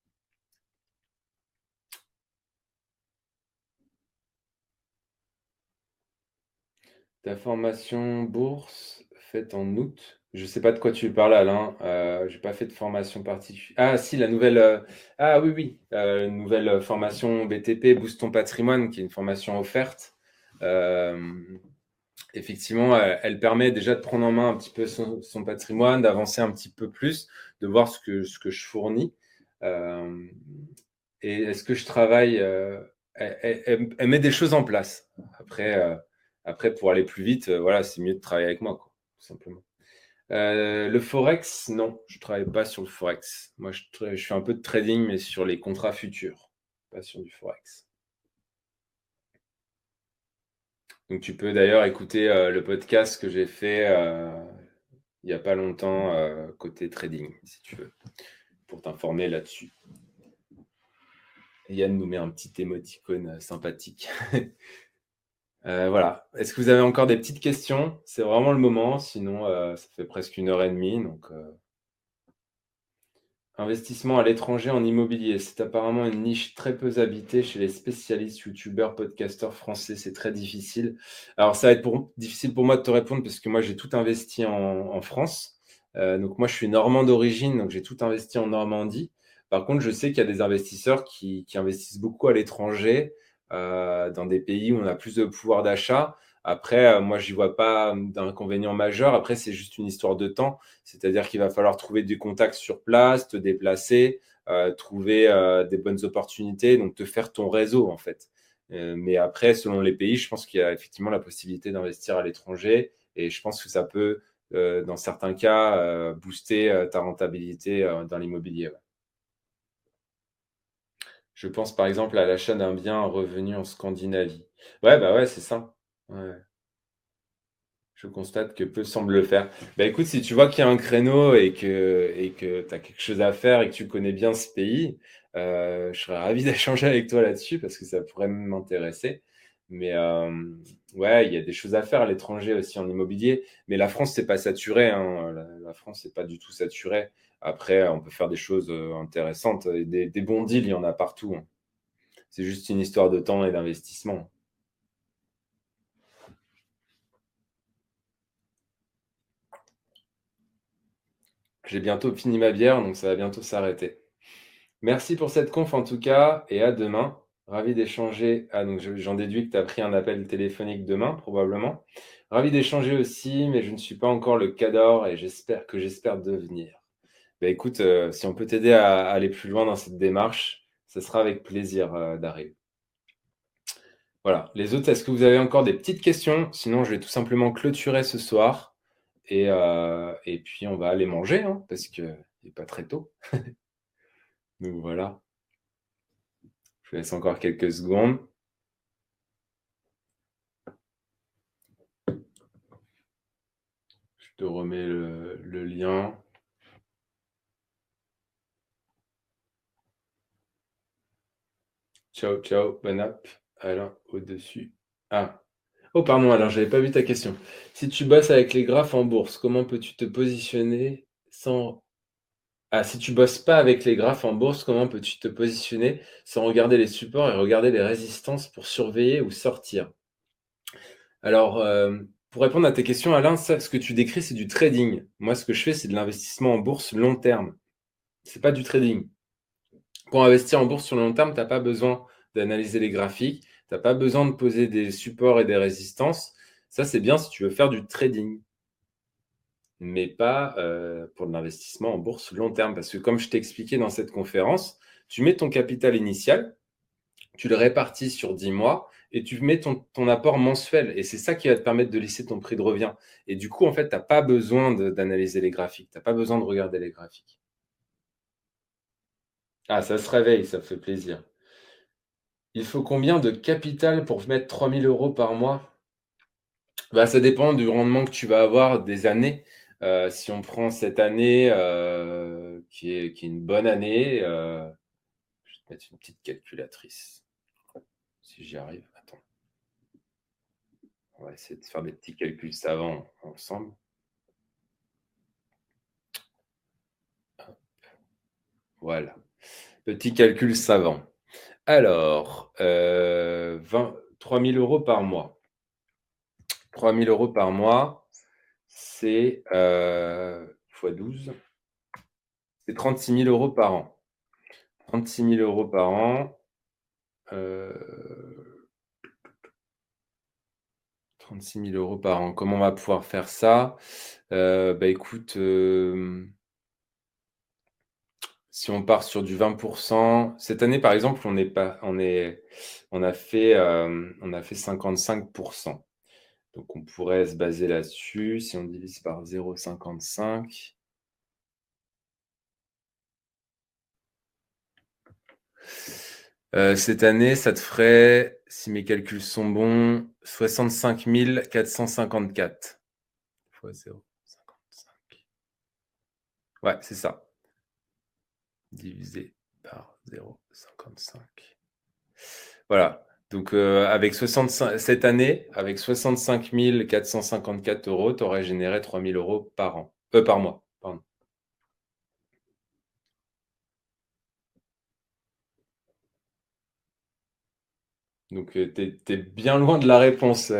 Ta formation bourse faite en août. Je ne sais pas de quoi tu parles, Alain. Euh, je n'ai pas fait de formation particulière. Ah, si, la nouvelle. Euh, ah, oui, oui. Euh, nouvelle formation BTP, Boost ton patrimoine, qui est une formation offerte. effectivement, elle, permet déjà de prendre en main un petit peu son, patrimoine, d'avancer un petit peu plus, de voir ce que, ce que je fournis. et est-ce que je travaille elle, met des choses en place. Après, après pour aller plus vite, voilà, c'est mieux de travailler avec moi, quoi, tout simplement. Euh, le Forex, non, je travaille pas sur le Forex. Moi, je, fais un peu de trading, mais sur les contrats futurs, pas sur du Forex. Donc, tu peux d'ailleurs écouter euh, le podcast que j'ai fait euh, il n'y a pas longtemps côté trading, si tu veux, pour t'informer là-dessus. Yann nous met un petit émoticône sympathique. Euh, voilà. Est-ce que vous avez encore des petites questions? C'est vraiment le moment. Sinon, euh, ça fait presque une heure et demie. Donc, euh. Investissement à l'étranger en immobilier. C'est apparemment une niche très peu habitée chez les spécialistes, youtubeurs, podcasteurs français. C'est très difficile. Alors, ça va être difficile pour moi de te répondre parce que moi, j'ai tout investi en, France. donc, moi, je suis normand d'origine, donc j'ai tout investi en Normandie. Par contre, je sais qu'il y a des investisseurs qui investissent beaucoup à l'étranger. Euh, dans des pays où on a plus de pouvoir d'achat. Après, euh, moi, je n'y vois pas d'inconvénient majeur. Après, c'est juste une histoire de temps. C'est-à-dire qu'il va falloir trouver du contact sur place, te déplacer, euh, trouver des bonnes opportunités, donc te faire ton réseau, en fait. mais après, selon les pays, je pense qu'il y a effectivement la possibilité d'investir à l'étranger. Et je pense que ça peut, dans certains cas, booster ta rentabilité dans l'immobilier. Je pense par exemple à l'achat d'un bien revenu en Scandinavie. Ouais, bah ouais, c'est ça. Je constate que peu semblent le faire. Bah écoute, si tu vois qu'il y a un créneau et que et que tu as quelque chose à faire et que tu connais bien ce pays, euh, je serais ravi d'échanger avec toi là-dessus parce que ça pourrait m'intéresser. Mais euh, ouais, il y a des choses à faire à l'étranger aussi en immobilier. Mais la France, c'est pas saturé. Hein. La, la, France, c'est pas du tout saturé. Après, on peut faire des choses euh, intéressantes. Des, bons deals, il y en a partout. Hein. C'est juste une histoire de temps et d'investissement. J'ai bientôt fini ma bière, donc ça va bientôt s'arrêter. Merci pour cette conf en tout cas, et à demain. Ravi d'échanger. Ah, donc j'en déduis que tu as pris un appel téléphonique demain, probablement. Ravi d'échanger aussi, mais je ne suis pas encore le cador et j'espère que j'espère devenir. Bah, écoute, euh, si on peut t'aider à, aller plus loin dans cette démarche, ce sera avec plaisir euh, d'arriver. Voilà. Les autres, est-ce que vous avez encore des petites questions? Sinon, je vais tout simplement clôturer ce soir. Et, euh, puis, on va aller manger, hein, parce qu'il n'est pas très tôt. Donc voilà. Je vous laisse encore quelques secondes. Je te remets le lien. Ciao, ciao, bon app. Alain, au-dessus. Ah. Oh, pardon, alors, j'avais pas vu ta question. Si tu bosses avec les graphes en bourse, comment peux-tu te positionner sans. Ah, si tu bosses pas avec les graphes en bourse, comment peux-tu te positionner sans regarder les supports et regarder les résistances pour surveiller ou sortir? Alors, euh, pour répondre à tes questions, Alain, ce que tu décris, c'est du trading. Moi, ce que je fais, c'est de l'investissement en bourse long terme. C'est pas du trading. Pour investir en bourse sur le long terme, tu n'as pas besoin d'analyser les graphiques, tu n'as pas besoin de poser des supports et des résistances. Ça, c'est bien si tu veux faire du trading mais pas euh, pour de l'investissement en bourse long terme. Parce que comme je t'ai expliqué dans cette conférence, tu mets ton capital initial, tu le répartis sur 10 mois et tu mets ton, apport mensuel. Et c'est ça qui va te permettre de lisser ton prix de revient. Et du coup, en fait, tu n'as pas besoin d'analyser les graphiques, tu n'as pas besoin de regarder les graphiques. Ah, ça se réveille, ça fait plaisir. Il faut combien de capital pour mettre 3000 euros par mois? Bah, Ça dépend du rendement que tu vas avoir des années. Euh, si on prend cette année, euh, qui, est, une bonne année, euh, je vais te mettre une petite calculatrice. Si j'y arrive, attends. On va essayer de faire des petits calculs savants ensemble. Voilà. Petit calcul savant. Alors, 20, 3 000 euros par mois. 3 000 euros par mois c'est euh, x 12, c'est 36 000 euros par an. 36 000 euros par an. 36 euh, 000 euros par an. Comment on va pouvoir faire ça? Euh, Bah écoute, si on part sur du 20%, cette année par exemple, on, est pas, on, est, on, a, fait, on a fait 55%. Donc on pourrait se baser là-dessus. Si on divise par 0,55. Euh, cette année, ça te ferait, si mes calculs sont bons, 65 454 fois 0,55. Ouais, c'est ça. Divisé par 0,55. Voilà. Donc, euh, avec 65, cette année, avec 65 454 euros, tu aurais généré 3 000 euros par an, euh, par mois. Donc, euh, tu es, bien loin de la réponse.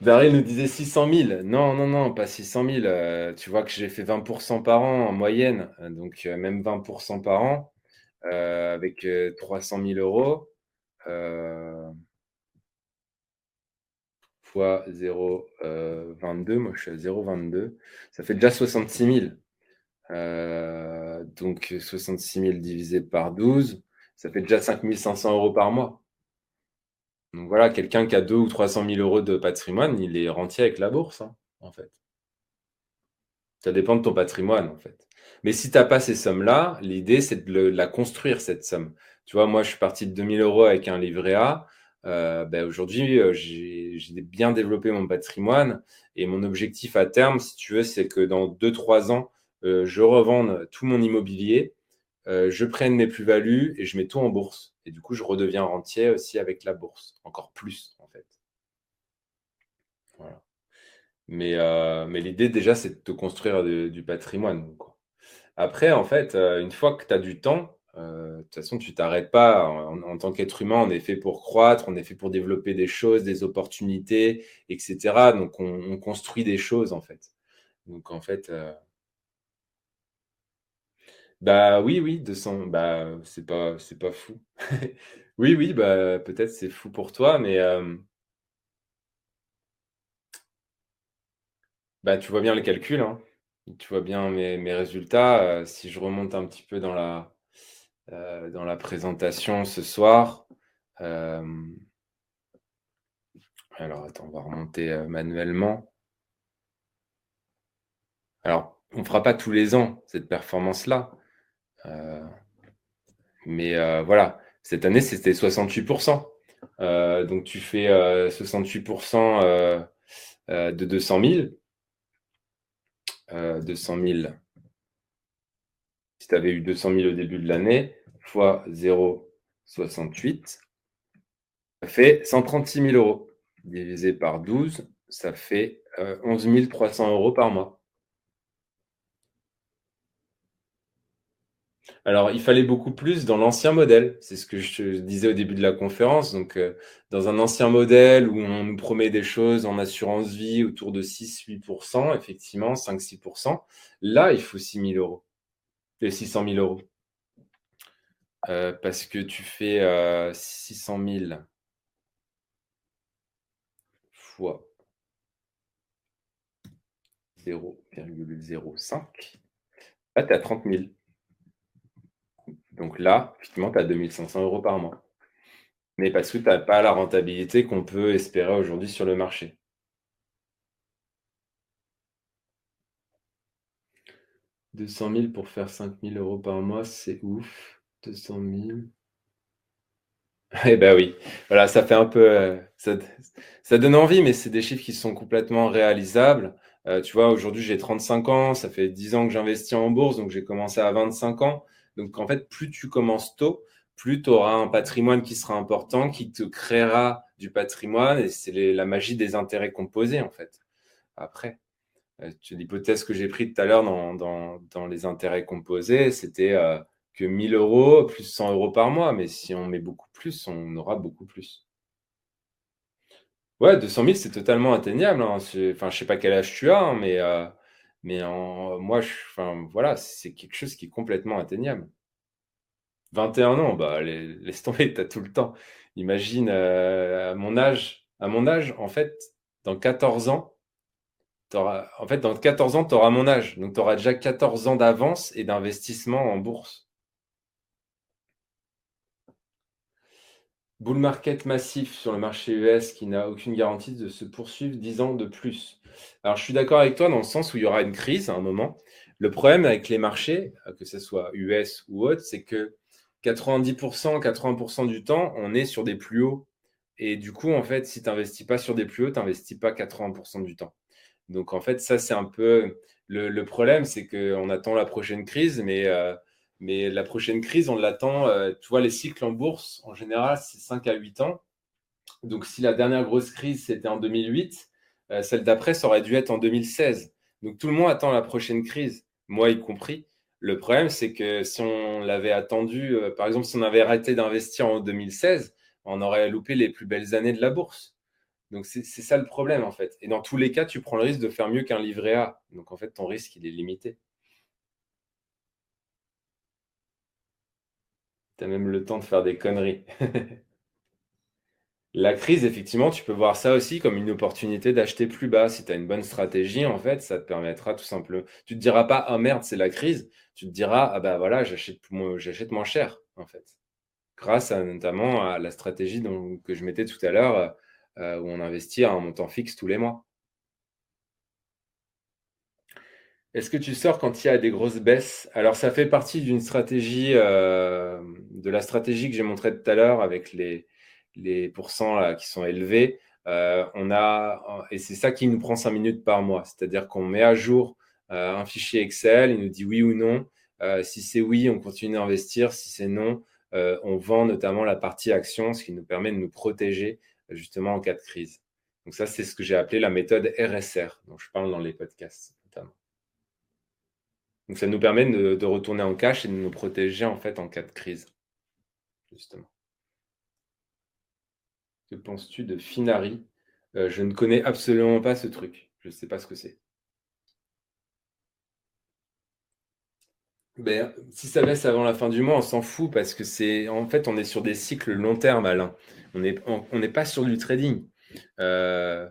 Darry nous disait 600 000. Non, non, non, pas 600 000. tu vois que j'ai fait 20% par an en moyenne, donc même 20% par an, avec 300 000 euros fois 0,22, moi je suis à 0,22, ça fait déjà 66 000. Euh, donc 66 000 divisé par 12, ça fait déjà 5 500 euros par mois. Donc voilà, quelqu'un qui a 2 ou 300 000 euros de patrimoine, il est rentier avec la bourse, hein, en fait. Ça dépend de ton patrimoine, en fait. Mais si tu n'as pas ces sommes-là, l'idée, c'est de, la construire, cette somme. Tu vois, moi, je suis parti de 2000 euros avec un livret A. Euh, ben, aujourd'hui, euh, j'ai bien développé mon patrimoine et mon objectif à terme, si tu veux, c'est que dans 2-3 ans, euh, je revende tout mon immobilier, je prenne mes plus-values et je mets tout en bourse. Et du coup, je redeviens rentier aussi avec la bourse, encore plus en fait. Voilà. Mais, l'idée déjà, c'est de te construire du patrimoine. Après, en fait, une fois que tu as du temps, de toute façon, tu t'arrêtes pas. En, tant qu'être humain, on est fait pour croître, on est fait pour développer des choses, des opportunités, etc. Donc, on, construit des choses, en fait. Donc, en fait, bah oui, oui, 200, bah c'est pas, c'est pas fou. oui, oui, bah peut-être c'est fou pour toi, mais bah tu vois bien le calcul, hein. Tu vois bien mes, résultats. si je remonte un petit peu dans la, euh, dans la présentation ce soir. Euh, alors, attends, on va remonter euh, manuellement. Alors, on ne fera pas tous les ans cette performance-là. Mais voilà, cette année, c'était 68%. donc, tu fais 68% de 200 000. 200 000 si tu avais eu 200 000 au début de l'année, fois 0,68, ça fait 136 000 euros. Divisé par 12, ça fait 11 euh, 300 euros par mois. Alors, il fallait beaucoup plus dans l'ancien modèle. C'est ce que je disais au début de la conférence. Donc, euh, dans un ancien modèle où on nous promet des choses en assurance vie autour de 6-8%, effectivement, 5-6%, là, il faut 6 000 euros. Et 600 000 euros. Euh, parce que tu fais 600 000 fois 0,05. Là, tu as 30 000. Donc là, effectivement, tu as 2500 euros par mois. Mais parce que tu n'as pas la rentabilité qu'on peut espérer aujourd'hui sur le marché. « 200 000 pour faire 5 000 euros par mois, c'est ouf. 200 000. Eh ben oui, voilà, ça fait un peu, euh, ça, donne envie, mais c'est des chiffres qui sont complètement réalisables. Euh, tu vois, aujourd'hui, j'ai 35 ans, ça fait 10 ans que j'investis en bourse, donc j'ai commencé à 25 ans. Donc, en fait, plus tu commences tôt, plus tu auras un patrimoine qui sera important, qui te créera du patrimoine, et c'est la magie des intérêts composés, en fait. Après, euh, l'hypothèse que j'ai prise tout à l'heure dans, les intérêts composés, c'était euh, que 1000 euros plus 100 euros par mois, mais si on met beaucoup plus, on aura beaucoup plus. Ouais, 200 000, c'est totalement atteignable. Hein. Enfin, je sais pas quel âge tu as, hein, mais euh, mais en, moi, je, enfin, voilà, c'est quelque chose qui est complètement atteignable. 21 ans, bah, laisse tomber, tu as tout le temps. Imagine, euh, à mon âge, à mon âge, en fait, dans 14 ans, en fait, dans 14 ans, tu auras mon âge. Donc, tu auras déjà 14 ans d'avance et d'investissement en bourse. Bull market massif sur le marché US qui n'a aucune garantie de se poursuivre 10 ans de plus. Alors, je suis d'accord avec toi dans le sens où il y aura une crise à un moment. Le problème avec les marchés, que ce soit US ou autre, c'est que 90%, 80% du temps, on est sur des plus hauts. Et du coup, en fait, si tu n'investis pas sur des plus hauts, tu n'investis pas 80% du temps. Donc, en fait, ça, c'est un peu le, problème, c'est qu'on attend la prochaine crise, mais, euh, mais la prochaine crise, on l'attend. Euh, tu vois, les cycles en bourse, en général, c'est 5 à 8 ans. Donc, si la dernière grosse crise, c'était en 2008, euh, celle d'après, ça aurait dû être en 2016. Donc, tout le monde attend la prochaine crise, moi y compris. Le problème, c'est que si on l'avait attendu, euh, par exemple, si on avait arrêté d'investir en 2016, on aurait loupé les plus belles années de la bourse. Donc, c'est ça le problème, en fait. Et dans tous les cas, tu prends le risque de faire mieux qu'un livret A. Donc, en fait, ton risque, il est limité. Tu as même le temps de faire des conneries. La crise, effectivement, tu peux voir ça aussi comme une opportunité d'acheter plus bas. Si tu as une bonne stratégie, en fait, ça te permettra tout simplement. Tu te diras pas, ah merde, c'est la crise. Tu te diras, ah bah voilà, j'achète j'achète moins cher, en fait. Grâce notamment à la stratégie que je mettais tout à l'heure, euh, où on investit un montant fixe tous les mois. Est-ce que tu sors quand il y a des grosses baisses? Alors, ça fait partie d'une stratégie, euh, de la stratégie que j'ai montrée tout à l'heure avec les, les pourcents qui sont élevés, euh, on a, et c'est ça qui nous prend cinq minutes par mois. C'est-à-dire qu'on met à jour euh, un fichier Excel, il nous dit oui ou non. Euh, si c'est oui, on continue d'investir. Si c'est non, on vend notamment la partie action, ce qui nous permet de nous protéger justement en cas de crise. Donc ça, c'est ce que j'ai appelé la méthode RSR, dont je parle dans les podcasts notamment. Donc ça nous permet de, de retourner en cash et de nous protéger en fait en cas de crise, justement. Que penses-tu de Finari? Euh, Je ne connais absolument pas ce truc. Je ne sais pas ce que c'est. Ben, si ça baisse avant la fin du mois, on s'en fout parce que c'est en fait on est sur des cycles long terme, Alain. On n'est on, pas sur du trading. Euh,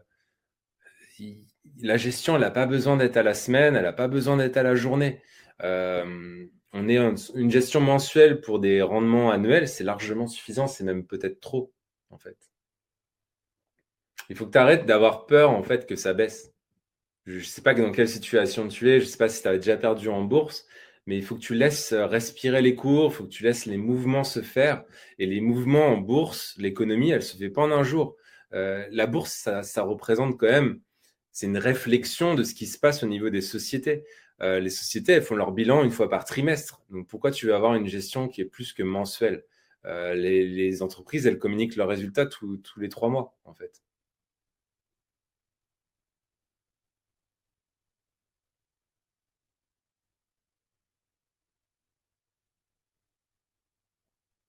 la gestion, elle n'a pas besoin d'être à la semaine, elle n'a pas besoin d'être à la journée. Euh, on est une gestion mensuelle pour des rendements annuels, c'est largement suffisant, c'est même peut-être trop en fait. Il faut que tu arrêtes d'avoir peur en fait que ça baisse. Je ne sais pas dans quelle situation tu es, je ne sais pas si tu as déjà perdu en bourse, mais il faut que tu laisses euh, respirer les cours, il faut que tu laisses les mouvements se faire. Et les mouvements en bourse, l'économie, elle ne se fait pas en un jour. Euh, la bourse, ça, représente quand même, c'est une réflexion de ce qui se passe au niveau des sociétés. Euh, les sociétés, elles font leur bilan une fois par trimestre. Donc pourquoi tu veux avoir une gestion qui est plus que mensuelle? Les, entreprises, elles communiquent leurs résultats tous les trois mois, en fait.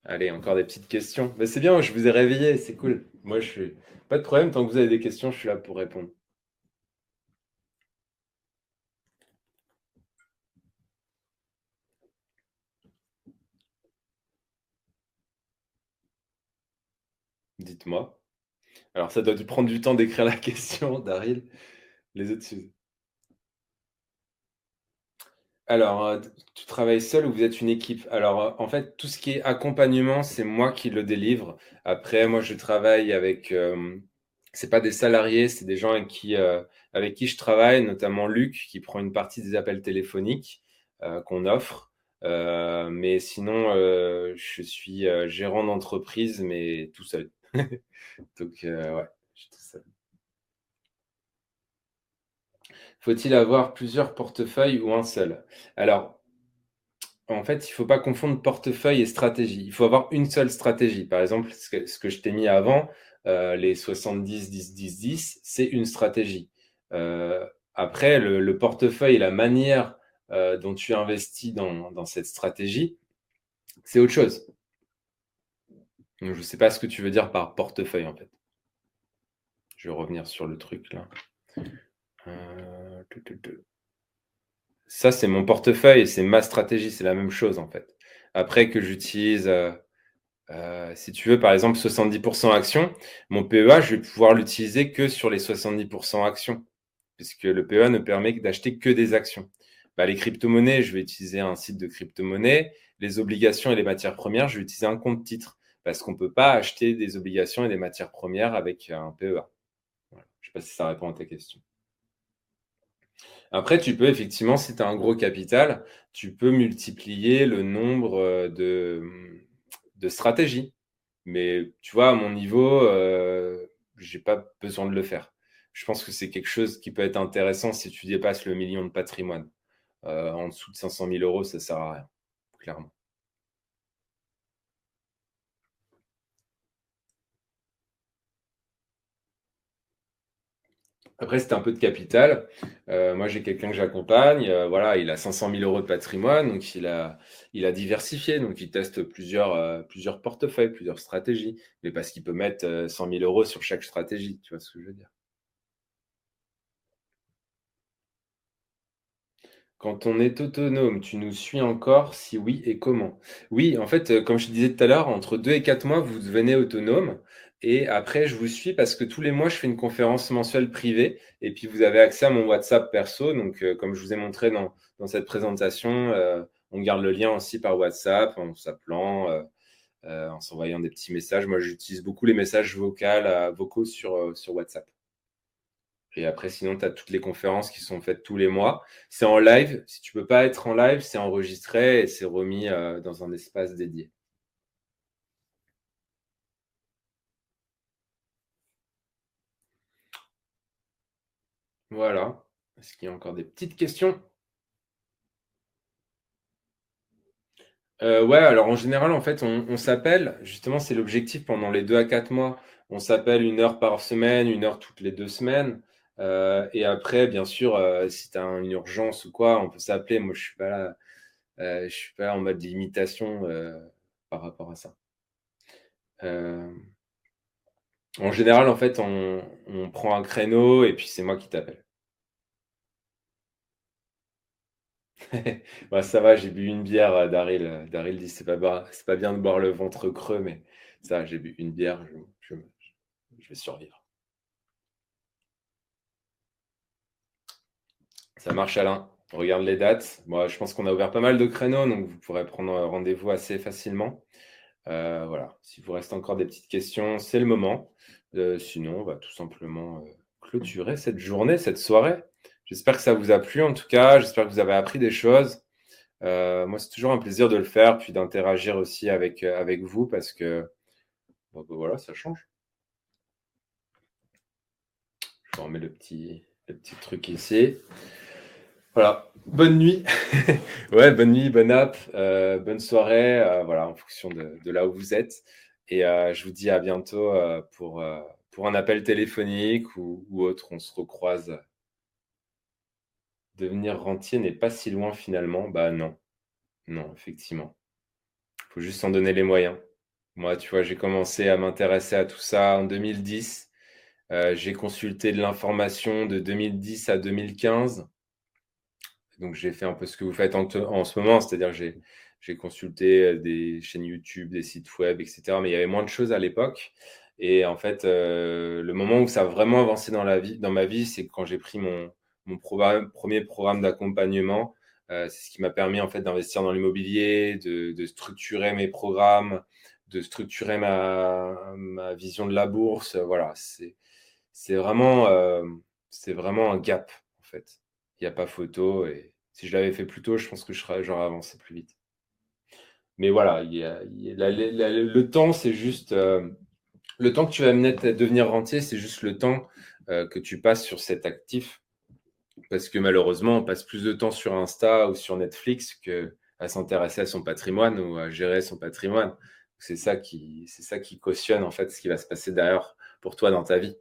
Allez, encore des petites questions. Mais c'est bien, je vous ai réveillé, c'est cool. Moi, je suis pas de problème, tant que vous avez des questions, je suis là pour répondre. Dites-moi. Alors, ça doit prendre du temps d'écrire la question, Daryl. Les autres, alors, euh, tu travailles seul ou vous êtes une équipe? Alors, euh, en fait, tout ce qui est accompagnement, c'est moi qui le délivre. Après, moi, je travaille avec, euh, c'est pas des salariés, c'est des gens avec qui, avec qui je travaille, notamment Luc, qui prend une partie des appels téléphoniques qu'on offre. mais sinon, je suis gérant d'entreprise, mais tout seul. Donc, ouais, je suis tout seul. Faut-il avoir plusieurs portefeuilles ou un seul? Alors, en fait, il ne faut pas confondre portefeuille et stratégie. Il faut avoir une seule stratégie. Par exemple, ce que, je t'ai mis avant, euh, les 70, 10, 10, 10, c'est une stratégie. Euh, après, le, portefeuille et la manière euh, dont tu investis dans, cette stratégie, c'est autre chose. je ne sais pas ce que tu veux dire par portefeuille, en fait. Je vais revenir sur le truc là. Ça, c'est mon portefeuille, c'est ma stratégie, c'est la même chose en fait. Après que j'utilise, euh, euh, si tu veux, par exemple, 70% actions, mon PEA, je vais pouvoir l'utiliser que sur les 70% actions, puisque le PEA ne permet d'acheter que des actions. Bah, les crypto-monnaies, je vais utiliser un site de crypto-monnaie. Les obligations et les matières premières, je vais utiliser un compte titre, parce qu'on ne peut pas acheter des obligations et des matières premières avec un PEA. Je ne sais pas si ça répond à ta question. Après, tu peux effectivement, si tu as un gros capital, tu peux multiplier le nombre euh, de, de stratégies. Mais tu vois, à mon niveau, euh, je n'ai pas besoin de le faire. Je pense que c'est quelque chose qui peut être intéressant si tu dépasses le million de patrimoine. Euh, en dessous de 500 000 euros, ça sert à rien, clairement. Après, c'était un peu de capital. Euh, moi, j'ai quelqu'un que j'accompagne. Euh, voilà, il a 500 000 euros de patrimoine, donc il a, il a diversifié. Donc, il teste plusieurs, euh, plusieurs portefeuilles, plusieurs stratégies. Mais parce qu'il peut mettre 100 000 euros sur chaque stratégie. Tu vois ce que je veux dire Quand on est autonome, tu nous suis encore? Si oui, et comment? Oui, en fait, comme je disais tout à l'heure, entre 2 et 4 mois, vous devenez autonome. Et après, je vous suis parce que tous les mois, je fais une conférence mensuelle privée. Et puis, vous avez accès à mon WhatsApp perso. Donc, euh, comme je vous ai montré dans, cette présentation, euh, on garde le lien aussi par WhatsApp en s'appelant, euh, en s'envoyant des petits messages. Moi, j'utilise beaucoup les messages vocaux, vocaux sur, sur WhatsApp. Et après, sinon, tu as toutes les conférences qui sont faites tous les mois. C'est en live. Si tu ne peux pas être en live, c'est enregistré et c'est remis dans un espace dédié. Voilà. Est-ce qu'il y a encore des petites questions? Euh, ouais, alors en général, en fait, on, s'appelle, justement, c'est l'objectif pendant les deux à quatre mois. On s'appelle une heure par semaine, une heure toutes les deux semaines. Euh, et après, bien sûr, euh, si tu as une urgence ou quoi, on peut s'appeler. Moi, je suis pas là, je suis pas en mode d'imitation par rapport à ça. En général, en fait, on, prend un créneau et puis c'est moi qui t'appelle. bah, ça va, j'ai bu une bière, euh, Daryl. Daryl dit c'est pas, c'est pas bien de boire le ventre creux, mais ça, j'ai bu une bière, je, vais survivre. Ça marche, Alain. regarde les dates. Je pense qu'on a ouvert pas mal de créneaux, donc vous pourrez prendre rendez-vous assez facilement. Euh, voilà. Si vous reste encore des petites questions, c'est le moment. Euh, sinon, on va tout simplement euh, clôturer cette journée, cette soirée. J'espère que ça vous a plu en tout cas. J'espère que vous avez appris des choses. moi, c'est toujours un plaisir de le faire, puis d'interagir aussi avec, vous parce que bah, voilà, ça change. Je remets le petit truc ici. Voilà, bonne nuit. ouais, bonne nuit, bonne app, euh, bonne soirée, euh, voilà, en fonction de, là où vous êtes. Et euh, je vous dis à bientôt pour, pour un appel téléphonique ou, ou, autre. On se recroise. Devenir rentier n'est pas si loin finalement. Bah non, non, effectivement. Il faut juste s'en donner les moyens. Moi, tu vois, j'ai commencé à m'intéresser à tout ça en 2010. Euh, j'ai consulté de l'information de 2010 à 2015. Donc, j'ai fait un peu ce que vous faites en, ce moment, c'est-à-dire j'ai j'ai consulté euh, des chaînes YouTube, des sites web, etc. Mais il y avait moins de choses à l'époque. Et en fait, euh, le moment où ça a vraiment avancé dans, la vie, dans ma vie, c'est quand j'ai pris mon, mon premier programme d'accompagnement. c'est ce qui m'a permis en fait d'investir dans l'immobilier, de, de, structurer mes programmes, de structurer ma, ma, vision de la bourse. Voilà, c'est vraiment, euh, c'est vraiment un gap, en fait. Il n'y a pas photo. Et si je l'avais fait plus tôt, je pense que j'aurais avancé plus vite. Mais voilà, le temps, c'est juste. Euh, le temps que tu vas devenir rentier, c'est juste le temps euh, que tu passes sur cet actif. Parce que malheureusement, on passe plus de temps sur Insta ou sur Netflix qu'à s'intéresser à son patrimoine ou à gérer son patrimoine. C'est ça qui, cautionne en fait ce qui va se passer derrière pour toi dans ta vie.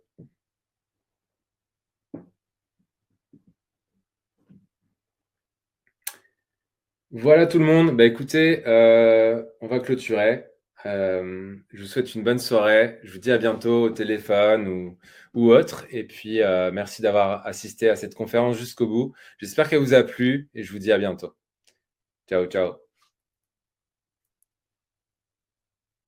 Voilà tout le monde. Bah, écoutez, euh, on va clôturer. Euh, je vous souhaite une bonne soirée. Je vous dis à bientôt au téléphone ou, ou autre. Et puis, euh, merci d'avoir assisté à cette conférence jusqu'au bout. J'espère qu'elle vous a plu et je vous dis à bientôt. Ciao, ciao.